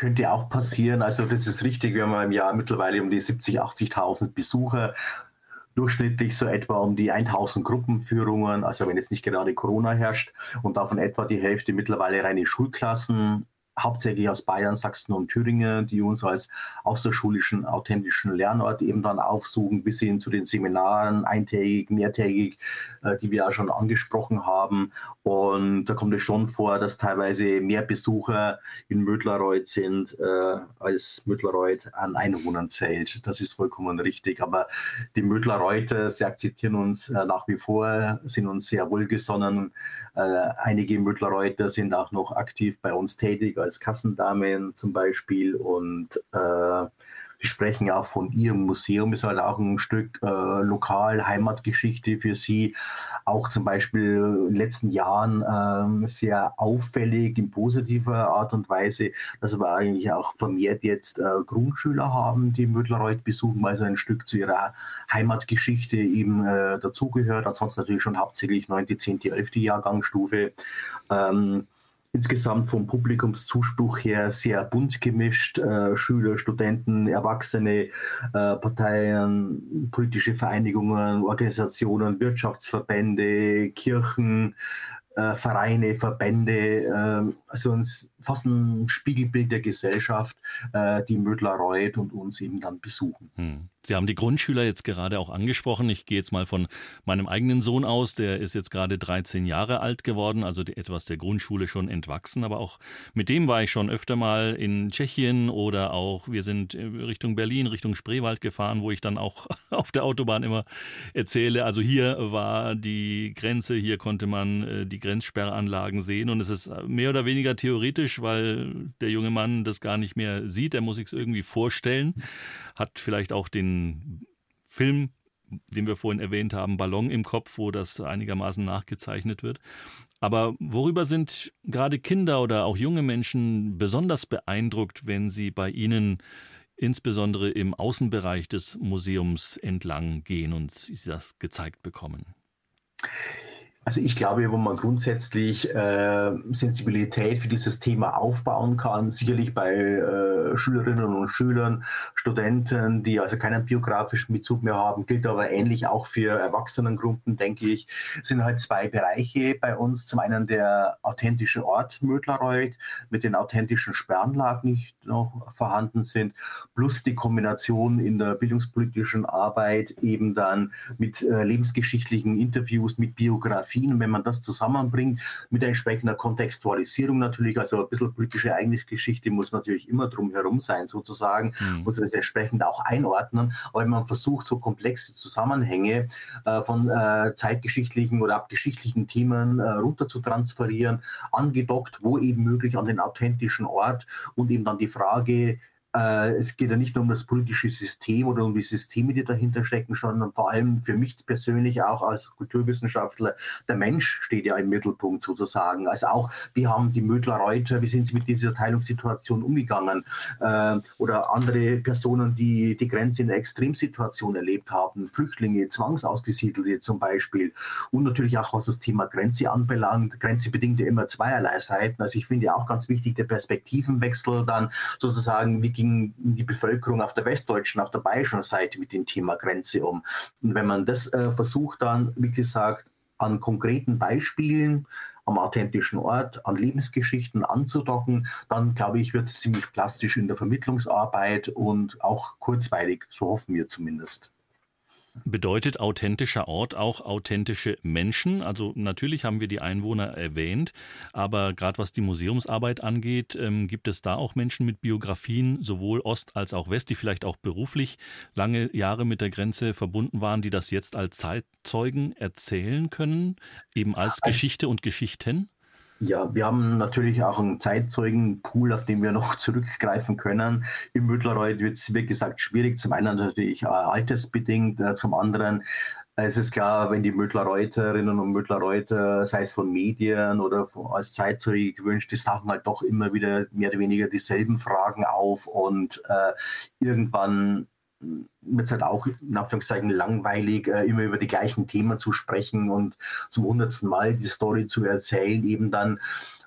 Könnte auch passieren. Also das ist richtig, wir haben im Jahr mittlerweile um die 70.000, 80.000 Besucher. Durchschnittlich so etwa um die 1000 Gruppenführungen, also wenn jetzt nicht gerade Corona herrscht und davon etwa die Hälfte mittlerweile reine Schulklassen hauptsächlich aus Bayern, Sachsen und Thüringen, die uns als außerschulischen, authentischen Lernort eben dann aufsuchen, bis hin zu den Seminaren, eintägig, mehrtägig, äh, die wir ja schon angesprochen haben. Und da kommt es schon vor, dass teilweise mehr Besucher in Mödlerreuth sind, äh, als Mödlerreuth an Einwohnern zählt. Das ist vollkommen richtig. Aber die Mödlerreuther, sie akzeptieren uns äh, nach wie vor, sind uns sehr wohlgesonnen. einige Mödlerreuther sind auch noch aktiv bei uns tätig als Kassendamen zum Beispiel und äh, Die sprechen ja auch von ihrem Museum, ist halt auch ein Stück äh, Lokal, Heimatgeschichte für sie. Auch zum Beispiel in den letzten Jahren ähm, sehr auffällig in positiver Art und Weise, dass wir eigentlich auch vermehrt jetzt äh, Grundschüler haben, die Mödlerreuth besuchen, weil so ein Stück zu ihrer Heimatgeschichte eben äh, dazugehört. Ansonsten natürlich schon hauptsächlich 9., 10., 11. Jahrgangsstufe. Ähm, insgesamt vom Publikumszuspruch her sehr bunt gemischt. Äh, Schüler, Studenten, Erwachsene, äh, Parteien, politische Vereinigungen, Organisationen, Wirtschaftsverbände, Kirchen, äh, Vereine, Verbände, äh, also uns fast ein Spiegelbild der Gesellschaft, äh, die Mödler-Reuth und uns eben dann besuchen. Hm. Sie haben die Grundschüler jetzt gerade auch angesprochen. Ich gehe jetzt mal von meinem eigenen Sohn aus. Der ist jetzt gerade 13 Jahre alt geworden, also etwas der Grundschule schon entwachsen. Aber auch mit dem war ich schon öfter mal in Tschechien oder auch wir sind Richtung Berlin, Richtung Spreewald gefahren, wo ich dann auch [laughs] auf der Autobahn immer erzähle. Also hier war die Grenze, hier konnte man äh, die Grenzsperranlagen sehen und es ist mehr oder weniger theoretisch, weil der junge Mann das gar nicht mehr sieht. Er muss sich es irgendwie vorstellen, hat vielleicht auch den Film, den wir vorhin erwähnt haben, Ballon im Kopf, wo das einigermaßen nachgezeichnet wird. Aber worüber sind gerade Kinder oder auch junge Menschen besonders beeindruckt, wenn sie bei Ihnen insbesondere im Außenbereich des Museums entlang gehen und sie das gezeigt bekommen? Also ich glaube, wo man grundsätzlich äh, Sensibilität für dieses Thema aufbauen kann, sicherlich bei äh, Schülerinnen und Schülern, Studenten, die also keinen biografischen Bezug mehr haben, gilt aber ähnlich auch für Erwachsenengruppen, denke ich, sind halt zwei Bereiche bei uns. Zum einen der authentische Ort Mödlerreuth mit den authentischen Sperranlagen, die noch vorhanden sind, plus die Kombination in der bildungspolitischen Arbeit eben dann mit äh, lebensgeschichtlichen Interviews, mit Biografien Biografien. Und wenn man das zusammenbringt mit entsprechender Kontextualisierung natürlich, also ein bisschen politische Ereignisgeschichte muss natürlich immer drumherum sein, sozusagen, mhm. muss das entsprechend auch einordnen. Aber wenn man versucht, so komplexe Zusammenhänge äh, von äh, zeitgeschichtlichen oder abgeschichtlichen Themen äh, runter zu transferieren, angedockt, wo eben möglich an den authentischen Ort und eben dann die Frage, es geht ja nicht nur um das politische System oder um die Systeme, die dahinter stecken, sondern vor allem für mich persönlich auch als Kulturwissenschaftler, der Mensch steht ja im Mittelpunkt sozusagen. Also auch, wie haben die Mödler Reuter, wie sind sie mit dieser Teilungssituation umgegangen? Äh, oder andere Personen, die die Grenze in der Extremsituation erlebt haben, Flüchtlinge, Zwangsausgesiedelte zum Beispiel. Und natürlich auch, was das Thema Grenze anbelangt. Grenze bedingt ja immer zweierlei Seiten. Also ich finde ja auch ganz wichtig, der Perspektivenwechsel dann sozusagen, wie ging die Bevölkerung auf der westdeutschen, auf der bayerischen Seite mit dem Thema Grenze um. Und wenn man das äh, versucht dann, wie gesagt, an konkreten Beispielen, am authentischen Ort, an Lebensgeschichten anzudocken, dann glaube ich, wird es ziemlich plastisch in der Vermittlungsarbeit und auch kurzweilig, so hoffen wir zumindest. Bedeutet authentischer Ort auch authentische Menschen? Also natürlich haben wir die Einwohner erwähnt, aber gerade was die Museumsarbeit angeht, ähm, gibt es da auch Menschen mit Biografien, sowohl Ost als auch West, die vielleicht auch beruflich lange Jahre mit der Grenze verbunden waren, die das jetzt als Zeitzeugen erzählen können, eben als, als Geschichte und Geschichten? Ja, wir haben natürlich auch einen Zeitzeugenpool, auf den wir noch [laughs] zurückgreifen können. Im Mittlerreuth wird es, wie gesagt, schwierig. Zum einen natürlich äh, altersbedingt, äh, zum anderen äh, es ist klar, wenn die Mödler-Reuterinnen und Mödler-Reuter, sei es von Medien oder als Zeitzeuge gewünscht ist, tauchen halt doch immer wieder mehr oder weniger dieselben Fragen auf und äh, irgendwann wird es halt auch in Anführungszeichen langweilig, äh, immer über die gleichen Themen zu sprechen und zum hundertsten Mal die Story zu erzählen, eben dann.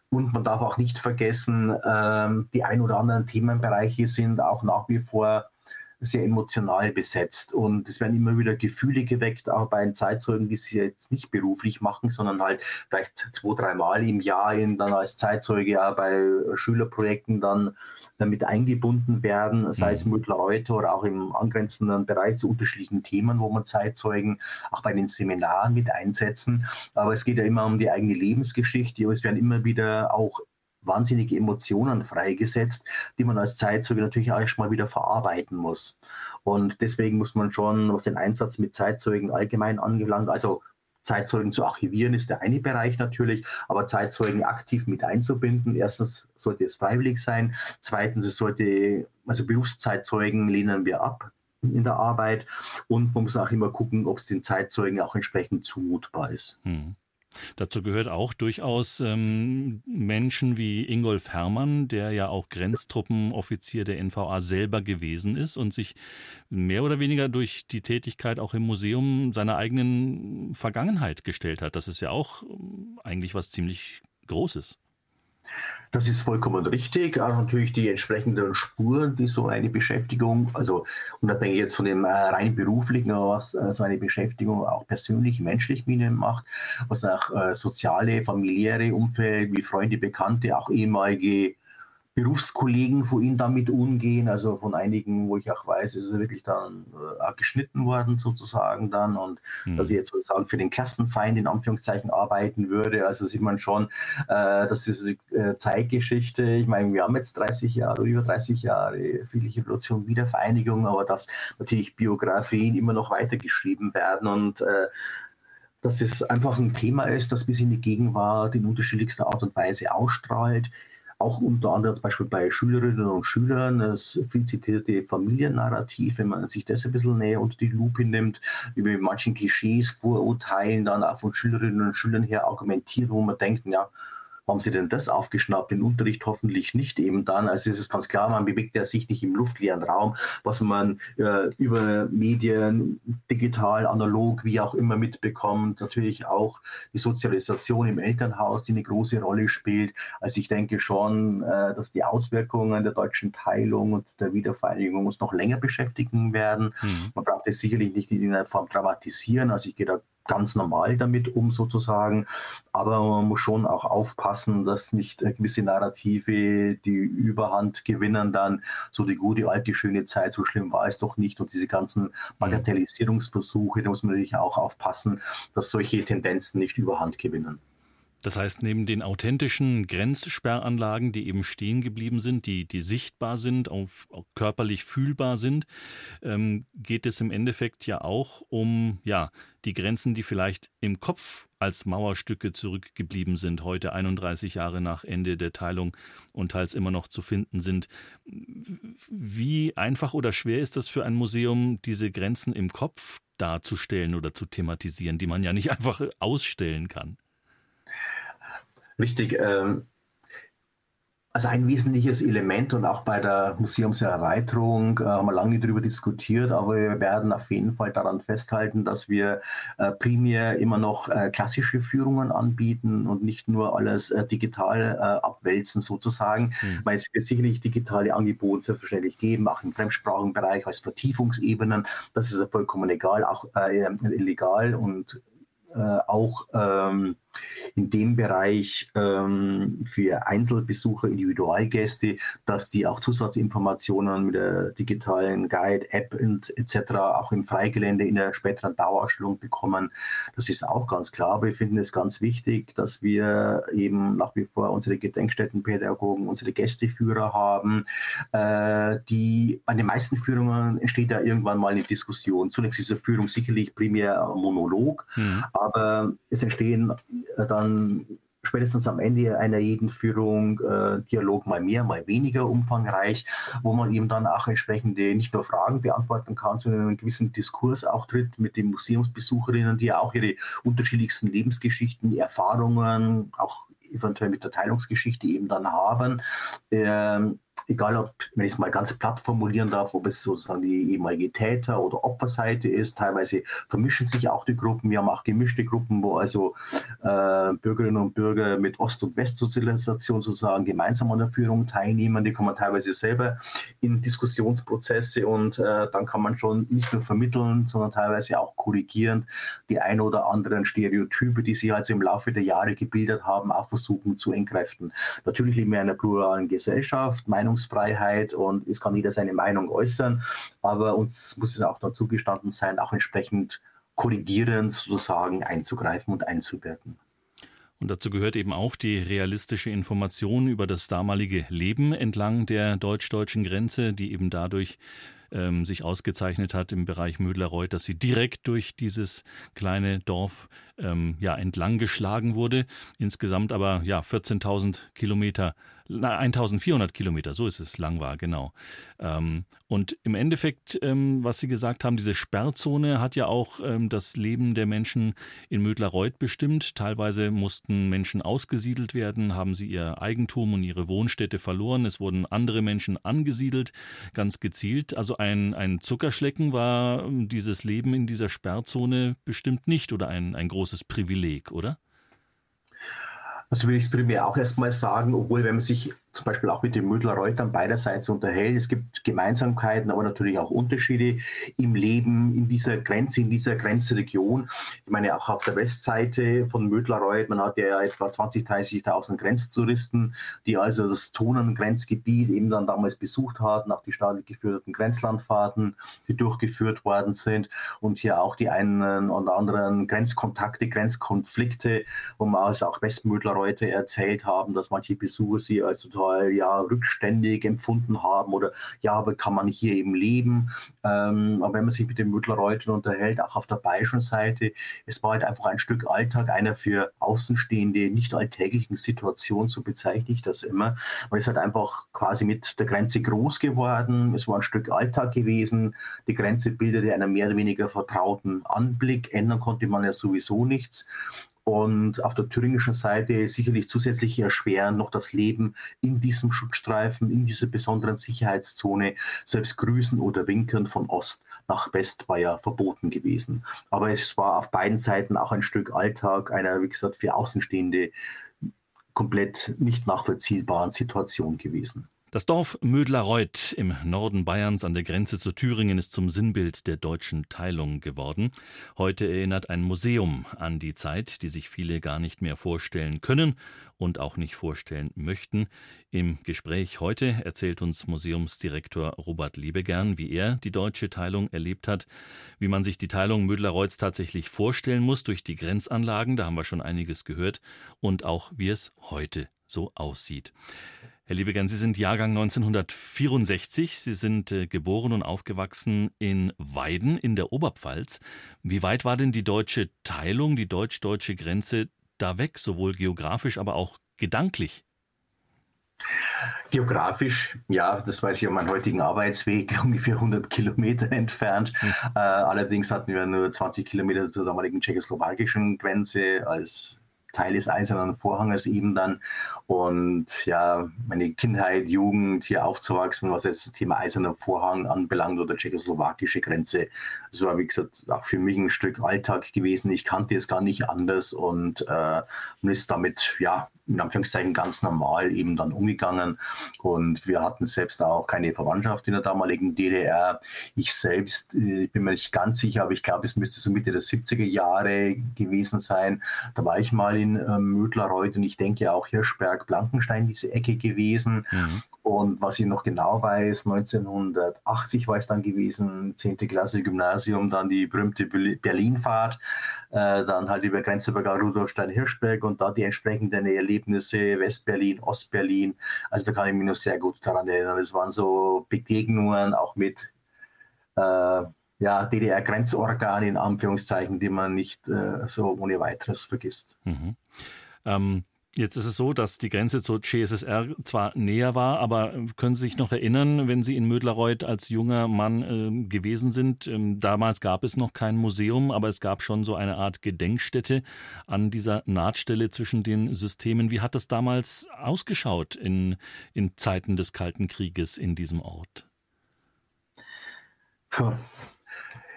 Und man darf auch nicht vergessen, ähm, die ein oder anderen Themenbereiche sind auch nach wie vor sehr emotional besetzt und es werden immer wieder Gefühle geweckt, auch bei den Zeitzeugen, die sie jetzt nicht beruflich machen, sondern halt vielleicht zwei, dreimal im Jahr in, dann als Zeitzeuge auch bei Schülerprojekten dann damit eingebunden werden, sei es mhm. Müttler heute oder auch im angrenzenden Bereich zu unterschiedlichen Themen, wo man Zeitzeugen auch bei den Seminaren mit einsetzen. Aber es geht ja immer um die eigene Lebensgeschichte, aber es werden immer wieder auch wahnsinnige Emotionen freigesetzt, die man als Zeitzeuge natürlich auch erstmal wieder verarbeiten muss. Und deswegen muss man schon, was den Einsatz mit Zeitzeugen allgemein angelangt, also Zeitzeugen zu archivieren ist der eine Bereich natürlich, aber Zeitzeugen aktiv mit einzubinden. Erstens sollte es freiwillig sein. Zweitens, es sollte, also Berufszeitzeugen lehnen wir ab in der Arbeit und man muss auch immer gucken, ob es den Zeitzeugen auch entsprechend zumutbar ist. Hm. Dazu gehört auch durchaus ähm, Menschen wie Ingolf Herrmann, der ja auch Grenztruppenoffizier der NVA selber gewesen ist und sich mehr oder weniger durch die Tätigkeit auch im Museum seiner eigenen Vergangenheit gestellt hat. Das ist ja auch ähm, eigentlich was ziemlich Großes. Das ist vollkommen richtig. Auch natürlich die entsprechenden Spuren, die so eine Beschäftigung, also unabhängig jetzt von dem äh, rein beruflichen, was äh, so eine Beschäftigung auch persönlich, menschlich mit ihnen macht, was auch äh, soziale, familiäre Umfeld, wie Freunde, Bekannte, auch ehemalige Berufskollegen von ihnen damit umgehen, also von einigen, wo ich auch weiß, ist er wirklich dann äh, geschnitten worden sozusagen dann und mhm. dass ich jetzt sozusagen für den Klassenfeind in Anführungszeichen arbeiten würde. Also sieht man schon, äh, das ist eine äh, Zeitgeschichte. Ich meine, wir haben jetzt 30 Jahre, über 30 Jahre friedliche Revolution, Wiedervereinigung, aber dass natürlich Biografien immer noch weitergeschrieben werden und äh, dass es einfach ein Thema ist, das bis in die Gegenwart in unterschiedlichster Art und Weise ausstrahlt auch unter anderem zum Beispiel bei Schülerinnen und Schülern das viel zitierte Familiennarrativ, wenn man sich das ein bisschen näher unter die Lupe nimmt, über manchen Klischees, Vorurteilen dann auch von Schülerinnen und Schülern her argumentieren, wo man denkt, ja, haben Sie denn das aufgeschnappt? Den Unterricht hoffentlich nicht eben dann. Also es ist ganz klar, man bewegt ja sich nicht im luftleeren Raum, was man äh, über Medien, digital, analog, wie auch immer mitbekommt. Natürlich auch die Sozialisation im Elternhaus, die eine große Rolle spielt. Also ich denke schon, äh, dass die Auswirkungen der deutschen Teilung und der Wiedervereinigung uns noch länger beschäftigen werden. Mhm. Man braucht es sicherlich nicht in einer Form dramatisieren. Also ich gehe da ganz normal damit um sozusagen. Aber man muss schon auch aufpassen, dass nicht gewisse Narrative die Überhand gewinnen dann. So die gute, alte, schöne Zeit, so schlimm war es doch nicht. Und diese ganzen Bagatellisierungsversuche, da muss man natürlich auch aufpassen, dass solche Tendenzen nicht Überhand gewinnen. Das heißt, neben den authentischen Grenzsperranlagen, die eben stehen geblieben sind, die, die sichtbar sind, auch, auch körperlich fühlbar sind, ähm, geht es im Endeffekt ja auch um ja, die Grenzen, die vielleicht im Kopf als Mauerstücke zurückgeblieben sind, heute 31 Jahre nach Ende der Teilung und teils immer noch zu finden sind. Wie einfach oder schwer ist das für ein Museum, diese Grenzen im Kopf darzustellen oder zu thematisieren, die man ja nicht [laughs] einfach ausstellen kann? Richtig. Ähm, also ein wesentliches Element und auch bei der Museumserweiterung äh, haben wir lange darüber diskutiert, aber wir werden auf jeden Fall daran festhalten, dass wir äh, primär immer noch äh, klassische Führungen anbieten und nicht nur alles äh, digital äh, abwälzen sozusagen, mhm. weil es wird sicherlich digitale Angebote selbstverständlich geben, auch im Fremdsprachenbereich als Vertiefungsebenen. Das ist ja vollkommen egal, auch äh, illegal und auch ähm, in dem Bereich ähm, für Einzelbesucher, Individualgäste, dass die auch Zusatzinformationen mit der digitalen Guide, App etc. auch im Freigelände in der späteren Dauerausstellung bekommen. Das ist auch ganz klar. Wir finden es ganz wichtig, dass wir eben nach wie vor unsere Gedenkstättenpädagogen, unsere Gästeführer haben, äh, die an den meisten Führungen entsteht ja irgendwann mal eine Diskussion. Zunächst ist eine Führung sicherlich primär Monolog, mhm. aber es entstehen dann spätestens am Ende einer jeden Führung äh, Dialog mal mehr, mal weniger umfangreich, wo man eben dann auch entsprechende nicht nur Fragen beantworten kann, sondern einen gewissen Diskurs auch tritt mit den Museumsbesucherinnen, die ja auch ihre unterschiedlichsten Lebensgeschichten, Erfahrungen, auch eventuell mit der Teilungsgeschichte eben dann haben. Ähm, egal ob, wenn ich es mal ganz platt formulieren darf, ob es sozusagen die ehemalige Täter- oder Opferseite ist. Teilweise vermischen sich auch die Gruppen. Wir haben auch gemischte Gruppen, wo also äh, Bürgerinnen und Bürger mit Ost- und Westsozialisation sozusagen gemeinsam an der Führung teilnehmen. Die kommen teilweise selber in Diskussionsprozesse und äh, dann kann man schon nicht nur vermitteln, sondern teilweise auch korrigierend die ein oder anderen Stereotype, die sich also im Laufe der Jahre gebildet haben, auch versuchen zu entkräften. Natürlich leben wir in einer pluralen Gesellschaft. Meinung Meinungsfreiheit und es kann jeder seine Meinung äußern, aber uns muss es auch dazu gestanden sein, auch entsprechend korrigierend sozusagen einzugreifen und einzuwirken. Und dazu gehört eben auch die realistische Information über das damalige Leben entlang der deutsch-deutschen Grenze, die eben dadurch ähm, sich ausgezeichnet hat im Bereich Mödlerreuth, dass sie direkt durch dieses kleine Dorf ähm, ja, entlang geschlagen wurde. Insgesamt aber ja 14.000 Kilometer 1400 Kilometer, so ist es, lang war, genau. Ähm, und im Endeffekt, ähm, was Sie gesagt haben, diese Sperrzone hat ja auch ähm, das Leben der Menschen in Mödlerreuth bestimmt. Teilweise mussten Menschen ausgesiedelt werden, haben sie ihr Eigentum und ihre Wohnstätte verloren. Es wurden andere Menschen angesiedelt, ganz gezielt. Also ein, ein Zuckerschlecken war ähm, dieses Leben in dieser Sperrzone bestimmt nicht oder ein, ein großes Privileg, oder? Also würde ich es primär auch erstmal sagen, obwohl wenn man sich zum Beispiel auch mit den Mödler-Reutern beiderseits unterhält. Es gibt Gemeinsamkeiten, aber natürlich auch Unterschiede im Leben in dieser Grenze, in dieser Grenzregion. Ich meine, auch auf der Westseite von Mödler-Reuth, man hat ja etwa 20.000, 30.000 Grenztouristen, die also das Tonen-Grenzgebiet eben dann damals besucht hatten, auch die staatlich geführten Grenzlandfahrten, die durchgeführt worden sind und hier auch die einen oder anderen Grenzkontakte, Grenzkonflikte, wo man also auch Westmödler-Reuter erzählt haben, dass manche Besucher sie als total total ja, rückständig empfunden haben oder ja, aber kann man hier eben leben. Ähm, aber wenn man sich mit den Müttlerreutern unterhält, auch auf der bayerischen Seite, es war halt einfach ein Stück Alltag, einer für Außenstehende nicht alltäglichen Situation, so bezeichne ich das immer. Man ist halt einfach quasi mit der Grenze groß geworden. Es war ein Stück Alltag gewesen. Die Grenze bildete einen mehr oder weniger vertrauten Anblick. Ändern konnte man ja sowieso nichts und auf der thüringischen Seite sicherlich zusätzlich erschweren noch das Leben in diesem Schutzstreifen, in dieser besonderen Sicherheitszone. Selbst Grüßen oder Winkern von Ost nach West war ja verboten gewesen. Aber es war auf beiden Seiten auch ein Stück Alltag einer, wie gesagt, für Außenstehende komplett nicht nachvollziehbaren Situation gewesen. Das Dorf Mödlareuth im Norden Bayerns an der Grenze zu Thüringen ist zum Sinnbild der deutschen Teilung geworden. Heute erinnert ein Museum an die Zeit, die sich viele gar nicht mehr vorstellen können und auch nicht vorstellen möchten. Im Gespräch heute erzählt uns Museumsdirektor Robert Liebegern, wie er die deutsche Teilung erlebt hat, wie man sich die Teilung Mödlareuths tatsächlich vorstellen muss durch die Grenzanlagen, da haben wir schon einiges gehört, und auch wie es heute so aussieht. Herr Liebegern, Sie sind Jahrgang 1964. Sie sind äh, geboren und aufgewachsen in Weiden in der Oberpfalz. Wie weit war denn die deutsche Teilung, die deutsch-deutsche Grenze da weg, sowohl geografisch, aber auch gedanklich? Geografisch, ja, das weiß ich um meinen heutigen Arbeitsweg, [laughs] ungefähr 100 Kilometer entfernt. Mhm. Äh, allerdings hatten wir nur 20 Kilometer zur damaligen tschechoslowakischen Grenze als Teil des Eisernen Vorhanges eben dann. Und ja, meine Kindheit, Jugend hier aufzuwachsen, was jetzt das Thema Eiserner Vorhang anbelangt oder tschechoslowakische Grenze, das war, wie gesagt, auch für mich ein Stück Alltag gewesen. Ich kannte es gar nicht anders und äh, ist damit, ja, in Anführungszeichen ganz normal eben dann umgegangen. Und wir hatten selbst auch keine Verwandtschaft in der damaligen DDR. Ich selbst, äh, ich bin mir nicht ganz sicher, aber ich glaube, es müsste so Mitte der 70er Jahre gewesen sein. Da war ich mal in äh, Mödlareuth und ich denke auch Hirschberg, Blankenstein, diese Ecke gewesen. Mhm. Und was ich noch genau weiß, 1980 war es dann gewesen, 10. Klasse Gymnasium, dann die berühmte Berlinfahrt, äh, dann halt über Grenzübergang Rudolfstein-Hirschberg und da die entsprechenden Erlebnisse Westberlin, Ostberlin. Also da kann ich mich noch sehr gut daran erinnern. Es waren so Begegnungen auch mit äh, ja, DDR-Grenzorganen in Anführungszeichen, die man nicht äh, so ohne weiteres vergisst. Mhm. Ähm, Jetzt ist es so, dass die Grenze zur CSSR zwar näher war, aber äh, können Sie sich noch erinnern, wenn Sie in Mödlareuth als junger Mann äh, gewesen sind? Ähm, damals gab es noch kein Museum, aber es gab schon so eine Art Gedenkstätte an dieser Nahtstelle zwischen den Systemen. Wie hat das damals ausgeschaut in, in Zeiten des Kalten Krieges in diesem Ort? Puh.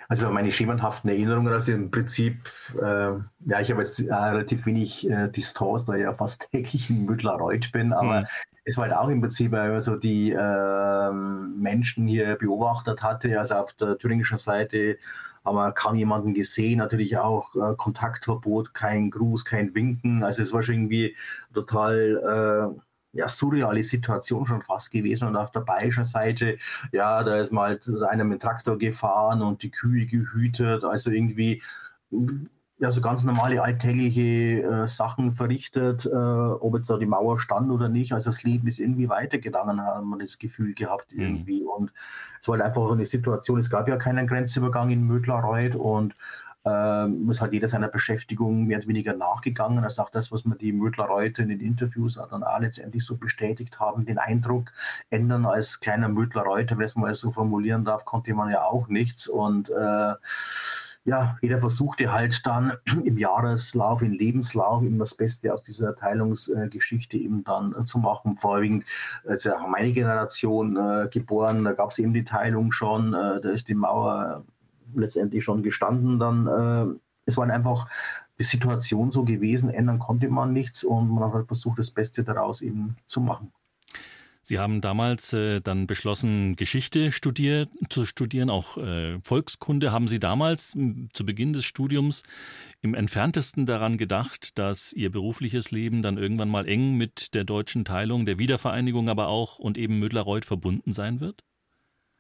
Also meine schemenhaften Erinnerungen, also im Prinzip, äh, ja, ich habe jetzt äh, relativ wenig äh, Distanz, da ich ja fast [laughs] täglich in Müttlerreuth bin, aber mhm. es war halt auch im Prinzip, wenn man so die äh, Menschen hier beobachtet hatte, also auf der thüringischen Seite haben wir kaum jemanden gesehen, natürlich auch äh, Kontaktverbot, kein Gruß, kein Winken, also es war schon irgendwie total äh, ja, surreale Situation schon fast gewesen. Und auf der bayerischen Seite, ja, da ist mal einer mit dem Traktor gefahren und die Kühe gehütet. Also irgendwie ja, so ganz normale alltägliche äh, Sachen verrichtet, äh, ob jetzt da die Mauer stand oder nicht. Also das Leben ist irgendwie weitergegangen, haben wir das Gefühl gehabt mhm. irgendwie. Mhm. Und es war halt einfach eine Situation, es gab ja keinen Grenzübergang in Mödlarreuth und ähm, ist halt jeder seiner Beschäftigung mehr oder weniger nachgegangen. Er sagt das, was man die Mödler-Reute in den Interviews dann auch letztendlich so bestätigt haben, den Eindruck ändern als kleiner Mödler-Reuter, wenn es mal so formulieren darf, konnte man ja auch nichts und äh, ja, jeder versuchte halt dann [clears throat] im Jahreslauf, im Lebenslauf eben das Beste aus dieser Teilungsgeschichte eben dann zu machen. Vorwiegend also meine Generation äh, geboren, da gab es eben die Teilung schon, äh, da ist die Mauer letztendlich schon gestanden. Dann, äh, es war einfach die Situation so gewesen, ändern konnte man nichts und man hat halt versucht, das Beste daraus eben zu machen. Sie haben damals äh, dann beschlossen, Geschichte studier zu studieren, auch äh, Volkskunde. Haben Sie damals zu Beginn des Studiums im entferntesten daran gedacht, dass Ihr berufliches Leben dann irgendwann mal eng mit der deutschen Teilung, der Wiedervereinigung aber auch und eben Mödler-Reuth verbunden sein wird?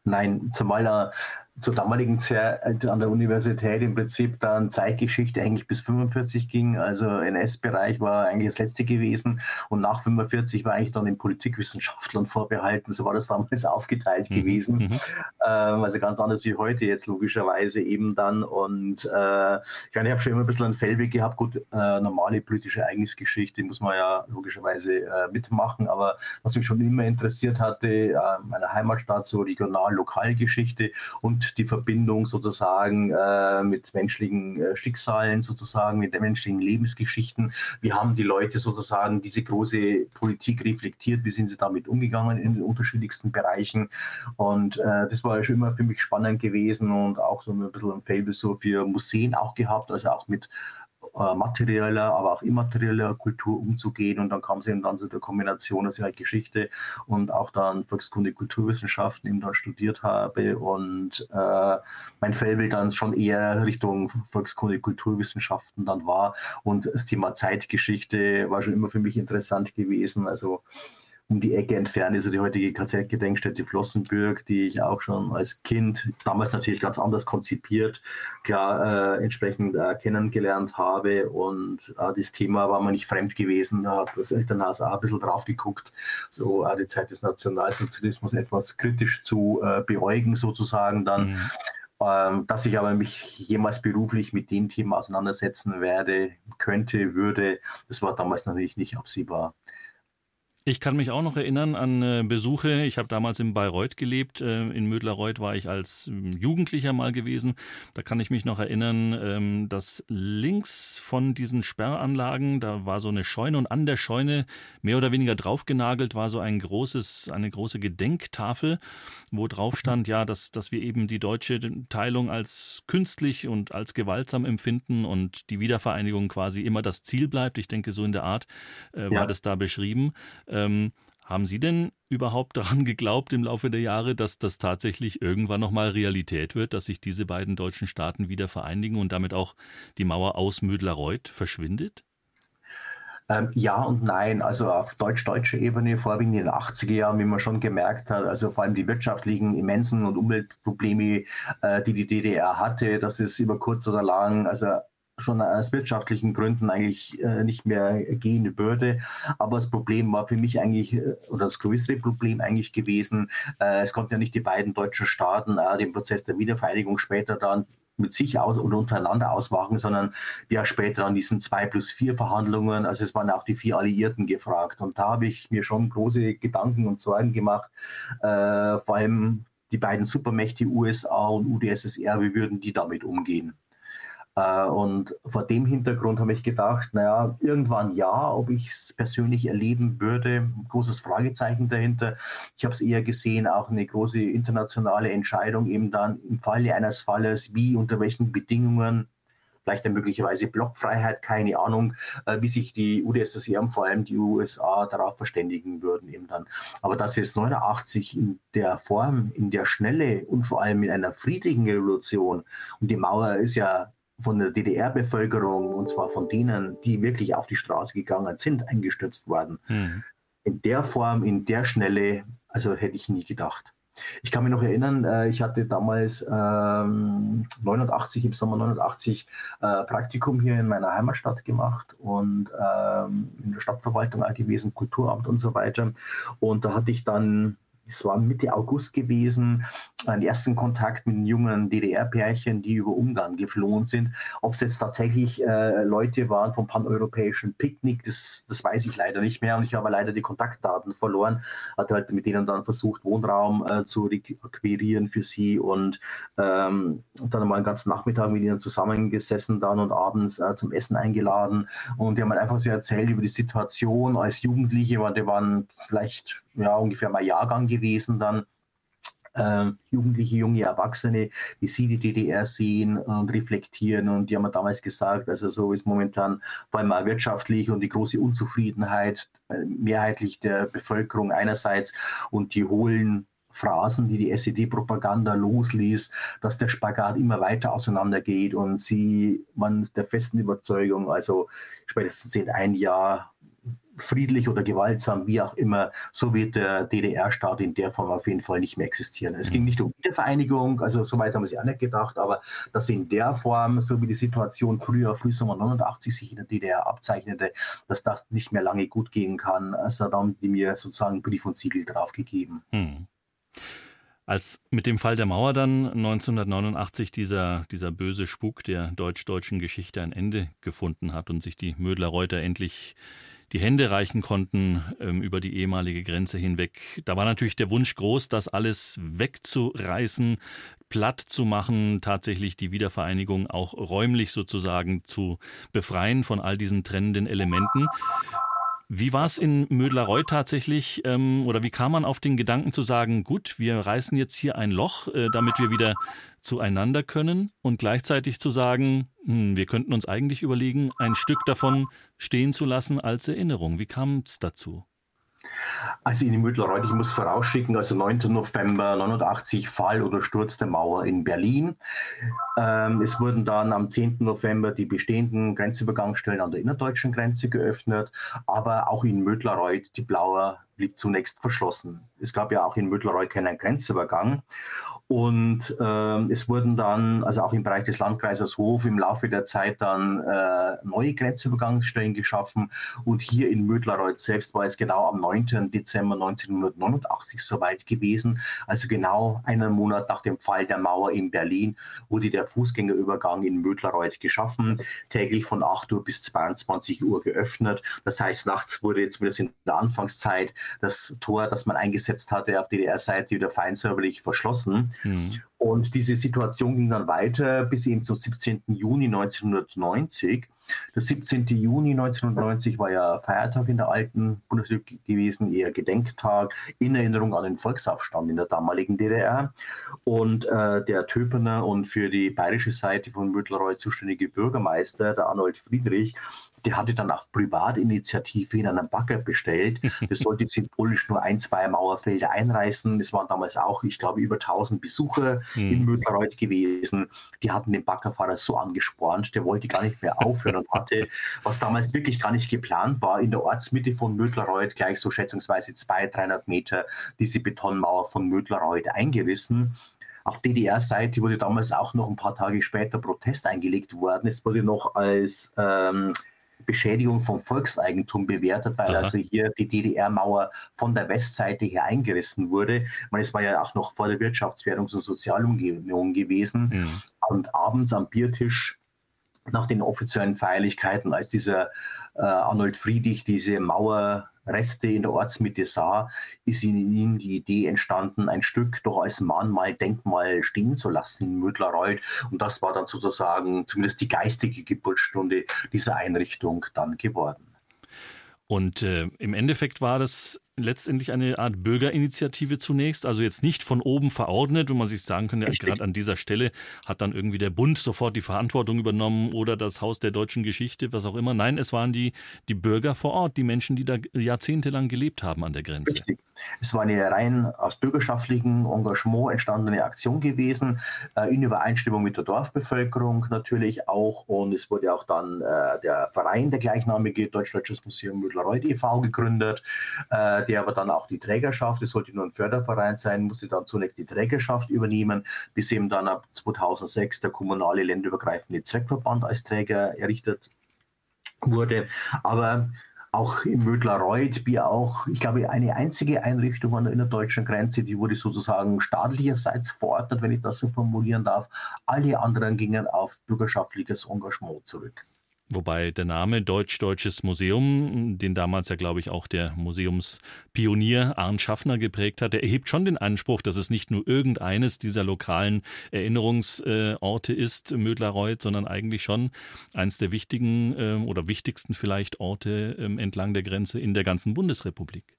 Nein, zumal zur damaligen Zeit an der Universität im Prinzip dann Zeitgeschichte eigentlich bis 45 ging. Also NS-Bereich war eigentlich das letzte gewesen und nach 45 war eigentlich dann den Politikwissenschaftlern vorbehalten. So war das damals [laughs] aufgeteilt mhm. gewesen. Mhm. Ähm, also ganz anders wie heute jetzt logischerweise eben dann. Und äh, ich, ich habe schon immer ein bisschen einen Fellweg gehabt. Gut, äh, normale politische Ereignisgeschichte muss man ja logischerweise äh, mitmachen. Aber was mich schon immer interessiert hatte, äh, meine Heimatstadt, so Regional-Lokalgeschichte und die Verbindung sozusagen äh, mit menschlichen äh, Schicksalen, sozusagen mit den menschlichen Lebensgeschichten. Wie haben die Leute sozusagen diese große Politik reflektiert? Wie sind sie damit umgegangen in den unterschiedlichsten Bereichen? Und äh, das war schon immer für mich spannend gewesen und auch so ein bisschen ein Fable so für Museen auch gehabt, also auch mit äh, materieller, aber auch immaterieller Kultur umzugehen. Und dann kam es eben dann zu der Kombination, dass ich halt Geschichte und auch dann Volkskunde, Kulturwissenschaften eben da studiert habe. Und äh, mein Fellbild dann schon eher Richtung Volkskunde, Kulturwissenschaften dann war. Und das Thema Zeitgeschichte war schon immer für mich interessant gewesen. Also um die Ecke entfernt ist ja die heutige KZ-Gedenkstätte Flossenbürg, die ich auch schon als Kind, damals natürlich ganz anders konzipiert, klar äh, entsprechend äh, kennengelernt habe. Und äh, das Thema war mir nicht fremd gewesen. Da hat das Elternhaus auch ein bisschen drauf geguckt, so äh, die Zeit des Nationalsozialismus etwas kritisch zu äh, beäugen, sozusagen dann. Mhm. Ähm, dass ich aber mich jemals beruflich mit dem Thema auseinandersetzen werde, könnte, würde, das war damals natürlich nicht absehbar. Ich kann mich auch noch erinnern an äh, Besuche. Ich habe damals in Bayreuth gelebt. Äh, in Mödlerreuth war ich als ähm, Jugendlicher mal gewesen. Da kann ich mich noch erinnern, ähm, dass links von diesen Sperranlagen, da war so eine Scheune und an der Scheune mehr oder weniger draufgenagelt war so ein großes, eine große Gedenktafel, wo drauf stand, ja, dass, dass wir eben die deutsche Teilung als künstlich und als gewaltsam empfinden und die Wiedervereinigung quasi immer das Ziel bleibt. Ich denke, so in der Art äh, war ja. das da beschrieben. Ähm, haben Sie denn überhaupt daran geglaubt im Laufe der Jahre, dass das tatsächlich irgendwann nochmal Realität wird, dass sich diese beiden deutschen Staaten wieder vereinigen und damit auch die Mauer aus Mödlareuth verschwindet? Ähm, ja und nein. Also auf deutsch-deutscher Ebene, vorwiegend in den 80er Jahren, wie man schon gemerkt hat, also vor allem die wirtschaftlichen immensen und Umweltprobleme, äh, die die DDR hatte, dass es über kurz oder lang, also schon aus wirtschaftlichen Gründen eigentlich äh, nicht mehr gehen würde. Aber das Problem war für mich eigentlich, äh, oder das größere Problem eigentlich gewesen, äh, es konnten ja nicht die beiden deutschen Staaten äh, den Prozess der Wiedervereinigung später dann mit sich aus oder untereinander ausmachen, sondern ja später an diesen zwei plus vier Verhandlungen, also es waren auch die vier Alliierten gefragt. Und da habe ich mir schon große Gedanken und Sorgen gemacht, äh, vor allem die beiden Supermächte USA und UdSSR, wie würden die damit umgehen? Äh, und vor dem Hintergrund habe ich gedacht, naja, irgendwann ja, ob ich es persönlich erleben würde, großes Fragezeichen dahinter. Ich habe es eher gesehen, auch eine große internationale Entscheidung, eben dann im Falle eines Falles, wie, unter welchen Bedingungen, vielleicht dann möglicherweise Blockfreiheit, keine Ahnung, äh, wie sich die UdSSR und vor allem die USA darauf verständigen würden eben dann. Aber dass es 89 in der Form, in der Schnelle und vor allem in einer friedlichen Revolution, und die Mauer ist ja von der DDR-Bevölkerung, und zwar von denen, die wirklich auf die Straße gegangen sind, eingestürzt worden. Mhm. In der Form, in der Schnelle, also hätte ich nie gedacht. Ich kann mich noch erinnern, äh, ich hatte damals ähm, 89, im Sommer 89 äh, Praktikum hier in meiner Heimatstadt gemacht und ähm, in der Stadtverwaltung gewesen, Kulturamt und so weiter. Und da hatte ich dann es war Mitte August gewesen, einen ersten Kontakt mit jungen DDR-Pärchen, die über Ungarn geflohen sind. Ob es jetzt tatsächlich äh, Leute waren vom paneuropäischen Picknick, das, das weiß ich leider nicht mehr. Und ich habe leider die Kontaktdaten verloren. Hatte halt mit denen dann versucht, Wohnraum äh, zu requirieren für sie und ähm, dann mal einen ganzen Nachmittag mit ihnen zusammengesessen dann und abends äh, zum Essen eingeladen. Und die haben halt einfach so erzählt über die Situation als Jugendliche, weil die waren vielleicht ja, ungefähr mal Jahrgang gewesen dann. Äh, Jugendliche, junge Erwachsene, wie sie die DDR sehen und reflektieren. Und die haben mir damals gesagt, also so ist momentan vor allem wirtschaftlich und die große Unzufriedenheit äh, mehrheitlich der Bevölkerung einerseits und die hohlen Phrasen, die die SED-Propaganda losließ, dass der Spagat immer weiter auseinandergeht und sie, man der festen Überzeugung, also spätestens in ein Jahr friedlich oder gewaltsam, wie auch immer, so wird der DDR-Staat in der Form auf jeden Fall nicht mehr existieren. Es ging nicht um Wiedervereinigung, also soweit haben wir sich auch nicht gedacht, aber dass in der Form, so wie die Situation früher, Frühsommer 89 sich in der DDR abzeichnete, dass das nicht mehr lange gut gehen kann, also da haben die mir sozusagen Brief und Siegel drauf gegeben. Hm. Als mit dem Fall der Mauer dann 1989 dieser, dieser böse Spuk der deutsch-deutschen Geschichte ein Ende gefunden hat und sich die Mödler-Reuter endlich die Hände reichen konnten ähm, über die ehemalige Grenze hinweg. Da war natürlich der Wunsch groß, das alles wegzureißen, platt zu machen, tatsächlich die Wiedervereinigung auch räumlich sozusagen zu befreien von all diesen trennenden Elementen. Wie war es in Mödlerreuth tatsächlich ähm, oder wie kam man auf den Gedanken zu sagen, gut, wir reißen jetzt hier ein Loch, äh, damit wir wieder zueinander können und gleichzeitig zu sagen, hm, wir könnten uns eigentlich überlegen, ein Stück davon stehen zu lassen als Erinnerung. Wie kam es dazu? Also in Mittelreuth, ich muss vorausschicken, also 9. November 89 Fall oder Sturz der Mauer in Berlin. Ähm, es wurden dann am 10. November die bestehenden Grenzübergangsstellen an der innerdeutschen Grenze geöffnet, aber auch in Mödlerreuth die Blauer blieb zunächst verschlossen. Es gab ja auch in Mödlerreuth keinen Grenzübergang. Und äh, es wurden dann, also auch im Bereich des Landkreises Hof, im Laufe der Zeit dann äh, neue Grenzübergangsstellen geschaffen. Und hier in Mödlerreuth selbst war es genau am 9. Dezember 1989 soweit gewesen. Also genau einen Monat nach dem Fall der Mauer in Berlin wurde der Fußgängerübergang in Mödlerreuth geschaffen, täglich von 8 Uhr bis 22 Uhr geöffnet. Das heißt, nachts wurde zumindest in der Anfangszeit das Tor, das man eingesetzt hatte auf DDR-Seite, wieder feinsäuberlich verschlossen. Mhm. Und diese Situation ging dann weiter bis eben zum 17. Juni 1990. Der 17. Juni 1990 war ja Feiertag in der alten Bundesrepublik gewesen, eher Gedenktag in Erinnerung an den Volksaufstand in der damaligen DDR. Und äh, der Töpener und für die bayerische Seite von Müttelreuth zuständige Bürgermeister, der Arnold Friedrich, der hatte dann auf Privatinitiative in einen Bagger bestellt. Das sollte [laughs] symbolisch nur ein, zwei Mauerfelder einreißen. Es waren damals auch, ich glaube, über 1000 Besucher mhm. in Mödlerreuth gewesen. Die hatten den Baggerfahrer so angespornt, der wollte gar nicht mehr aufhören und hatte, was damals wirklich gar nicht geplant war, in der Ortsmitte von Mödlerreuth gleich so schätzungsweise 200, 300 Meter diese Betonmauer von Mödlerreuth eingerissen. Auf DDR-Seite wurde damals auch noch ein paar Tage später Protest eingelegt worden. Es wurde noch als ähm, Beschädigung vom Volkseigentum bewertet, weil Aha. also hier die DDR-Mauer von der Westseite her eingerissen wurde. meine, es war ja auch noch vor der Wirtschaftswährungs- und Sozialunion gewesen. Mhm. Und abends am Biertisch nach den offiziellen Feierlichkeiten, als dieser äh, Arnold Friedrich diese Mauer Reste in der Ortsmitte sah, ist in ihm die Idee entstanden, ein Stück doch als Mahnmal, Denkmal stehen zu lassen in Mödlerreuth. Und das war dann sozusagen zumindest die geistige Geburtsstunde dieser Einrichtung dann geworden. Und äh, im Endeffekt war das letztendlich eine Art Bürgerinitiative zunächst, also jetzt nicht von oben verordnet, wo man sich sagen könnte, gerade an dieser Stelle hat dann irgendwie der Bund sofort die Verantwortung übernommen oder das Haus der deutschen Geschichte, was auch immer. Nein, es waren die, die Bürger vor Ort, die Menschen, die da jahrzehntelang gelebt haben an der Grenze. Richtig. Es war eine rein aus bürgerschaftlichem Engagement entstandene Aktion gewesen, äh, in Übereinstimmung mit der Dorfbevölkerung natürlich auch. Und es wurde auch dann äh, der Verein, der gleichnamige Deutsch-Deutsches Museum Müdlerreuth e.V. gegründet. Der aber dann auch die Trägerschaft, es sollte nur ein Förderverein sein, musste dann zunächst die Trägerschaft übernehmen, bis eben dann ab 2006 der kommunale länderübergreifende Zweckverband als Träger errichtet wurde. Aber auch in Mödlareuth, wie auch, ich glaube, eine einzige Einrichtung an der innerdeutschen Grenze, die wurde sozusagen staatlicherseits verordnet, wenn ich das so formulieren darf. Alle anderen gingen auf bürgerschaftliches Engagement zurück. Wobei der Name Deutsch-Deutsches Museum, den damals ja, glaube ich, auch der Museumspionier Arndt Schaffner geprägt hat, der erhebt schon den Anspruch, dass es nicht nur irgendeines dieser lokalen Erinnerungsorte ist, Mödlareuth, sondern eigentlich schon eines der wichtigen ähm, oder wichtigsten vielleicht Orte ähm, entlang der Grenze in der ganzen Bundesrepublik.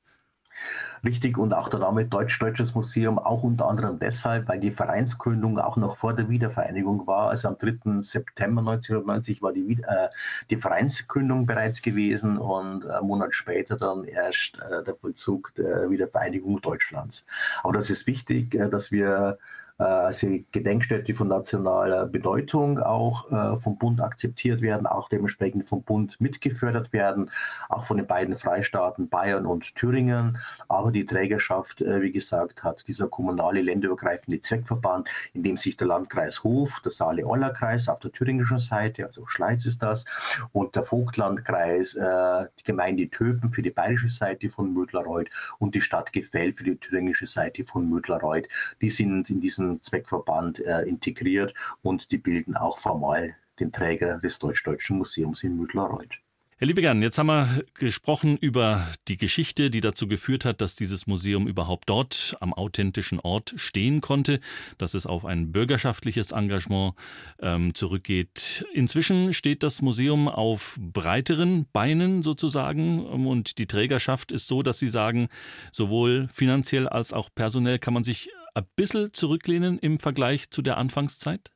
Richtig und auch der Name Deutsch-Deutsches Museum auch unter anderem deshalb, weil die Vereinsgründung auch noch vor der Wiedervereinigung war. Also am 3. September 1990 war die, äh, die Vereinsgründung bereits gewesen und einen Monat später dann erst äh, der Vollzug der Wiedervereinigung Deutschlands. Aber das ist wichtig, äh, dass wir also Gedenkstätte von nationaler Bedeutung auch äh, vom Bund akzeptiert werden, auch dementsprechend vom Bund mitgefördert werden, auch von den beiden Freistaaten Bayern und Thüringen. Aber die Trägerschaft, äh, wie gesagt, hat dieser kommunale länderübergreifende Zweckverband, in dem sich der Landkreis Hof, der Saale-Orla-Kreis auf der thüringischen Seite, also Schleiz ist das, und der Vogtlandkreis, die Gemeinde Töpen für die bayerische Seite von Mödlareuth und die Stadt Gefell für die thüringische Seite von Mödlareuth, die sind in diesem Zweckverband äh, integriert und die bilden auch formal den Träger des Deutsch-Deutschen Museums in Müdlareuth. Herr Liebegern, jetzt haben wir gesprochen über die Geschichte, die dazu geführt hat, dass dieses Museum überhaupt dort am authentischen Ort stehen konnte, dass es auf ein bürgerschaftliches Engagement ähm, zurückgeht. Inzwischen steht das Museum auf breiteren Beinen sozusagen und die Trägerschaft ist so, dass Sie sagen, sowohl finanziell als auch personell kann man sich ein bisschen zurücklehnen im Vergleich zu der Anfangszeit?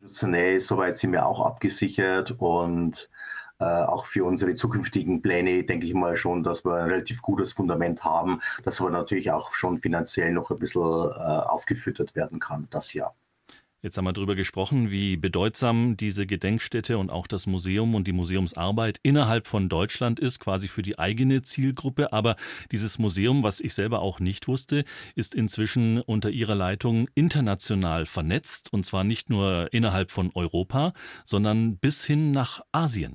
Institutionell, soweit sind wir auch abgesichert und äh, auch für unsere zukünftigen Pläne denke ich mal schon, dass wir ein relativ gutes Fundament haben, das aber natürlich auch schon finanziell noch ein bisschen äh, aufgefüttert werden kann, das Jahr. Jetzt haben wir darüber gesprochen, wie bedeutsam diese Gedenkstätte und auch das Museum und die Museumsarbeit innerhalb von Deutschland ist, quasi für die eigene Zielgruppe. Aber dieses Museum, was ich selber auch nicht wusste, ist inzwischen unter ihrer Leitung international vernetzt und zwar nicht nur innerhalb von Europa, sondern bis hin nach Asien.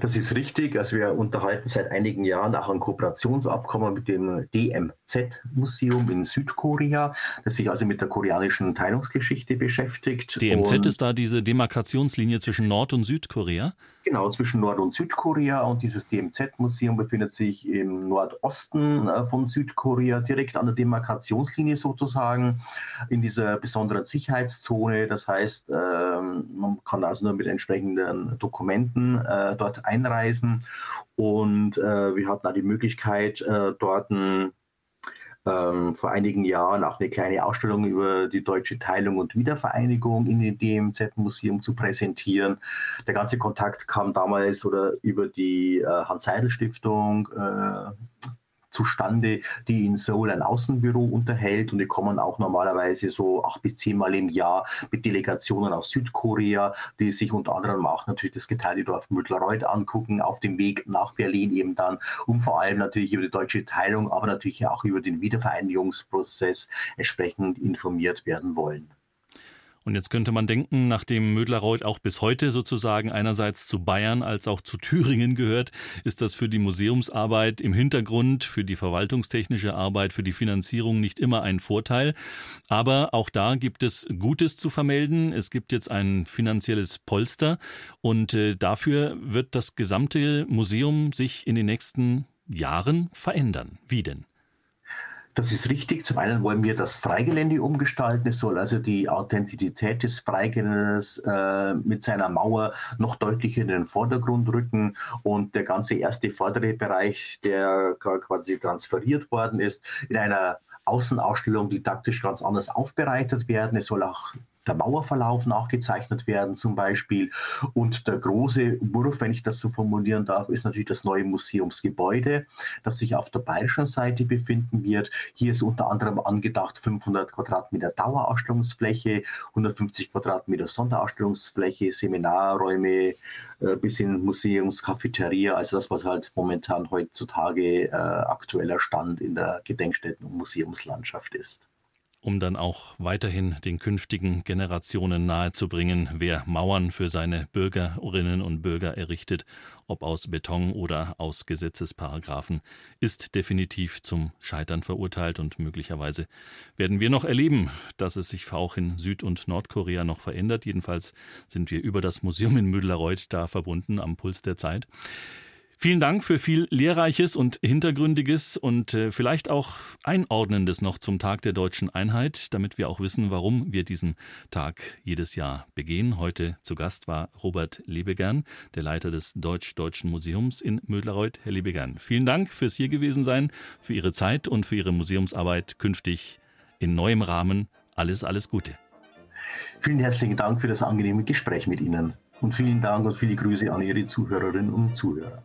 Das ist richtig. Also wir unterhalten seit einigen Jahren auch ein Kooperationsabkommen mit dem DMZ-Museum in Südkorea, das sich also mit der koreanischen Teilungsgeschichte beschäftigt. DMZ und ist da diese Demarkationslinie zwischen Nord- und Südkorea? Genau, zwischen Nord- und Südkorea. Und dieses DMZ-Museum befindet sich im Nordosten äh, von Südkorea, direkt an der Demarkationslinie sozusagen, in dieser besonderen Sicherheitszone. Das heißt, ähm, man kann also nur mit entsprechenden Dokumenten äh, dort einreisen. Und äh, wir hatten auch die Möglichkeit, dort ein ähm, vor einigen Jahren auch eine kleine Ausstellung über die deutsche Teilung und Wiedervereinigung in dem DMZ-Museum zu präsentieren. Der ganze Kontakt kam damals oder über die äh, Hans-Seidel-Stiftung äh, zustande, die in Seoul ein Außenbüro unterhält und die kommen auch normalerweise so acht bis zehnmal im Jahr mit Delegationen aus Südkorea, die sich unter anderem auch natürlich das Getreidedorf Müttlerreuth angucken, auf dem Weg nach Berlin eben dann, um vor allem natürlich über die deutsche Teilung, aber natürlich auch über den Wiedervereinigungsprozess entsprechend informiert werden wollen. Und jetzt könnte man denken, nachdem Mödlareuth auch bis heute sozusagen einerseits zu Bayern als auch zu Thüringen gehört, ist das für die Museumsarbeit im Hintergrund, für die verwaltungstechnische Arbeit, für die Finanzierung nicht immer ein Vorteil. Aber auch da gibt es Gutes zu vermelden. Es gibt jetzt ein finanzielles Polster und äh, dafür wird das gesamte Museum sich in den nächsten Jahren verändern. Wie denn? Das ist richtig. Zum einen wollen wir das Freigelände umgestalten. Es soll also die Authentizität des Freigeländes äh, mit seiner Mauer noch deutlicher in den Vordergrund rücken. Und der ganze erste vordere Bereich, der quasi transferiert worden ist, in einer Außenausstellung didaktisch ganz anders aufbereitet werden. Es soll auch der Mauerverlauf nachgezeichnet werden zum Beispiel. Und der große Wurf, wenn ich das so formulieren darf, ist natürlich das neue Museumsgebäude, das sich auf der bayerischen Seite befinden wird. Hier ist unter anderem angedacht 500 Quadratmeter Dauerausstellungsfläche, 150 Quadratmeter Sonderausstellungsfläche, Seminarräume äh, bis hin Museumscafeteria, also das, was halt momentan heutzutage äh, aktueller Stand in der Gedenkstätten- und Museumslandschaft ist um dann auch weiterhin den künftigen Generationen nahezubringen, wer Mauern für seine Bürgerinnen und Bürger errichtet, ob aus Beton oder aus Gesetzesparagraphen, ist definitiv zum Scheitern verurteilt und möglicherweise werden wir noch erleben, dass es sich auch in Süd- und Nordkorea noch verändert. Jedenfalls sind wir über das Museum in Müdlerreuth da verbunden am Puls der Zeit. Vielen Dank für viel Lehrreiches und Hintergründiges und äh, vielleicht auch Einordnendes noch zum Tag der deutschen Einheit, damit wir auch wissen, warum wir diesen Tag jedes Jahr begehen. Heute zu Gast war Robert Lebegern, der Leiter des Deutsch-Deutschen Museums in Mödlerreuth. Herr Lebegern, vielen Dank fürs hier gewesen sein, für Ihre Zeit und für Ihre Museumsarbeit künftig in neuem Rahmen. Alles, alles Gute. Vielen herzlichen Dank für das angenehme Gespräch mit Ihnen und vielen Dank und viele Grüße an Ihre Zuhörerinnen und Zuhörer.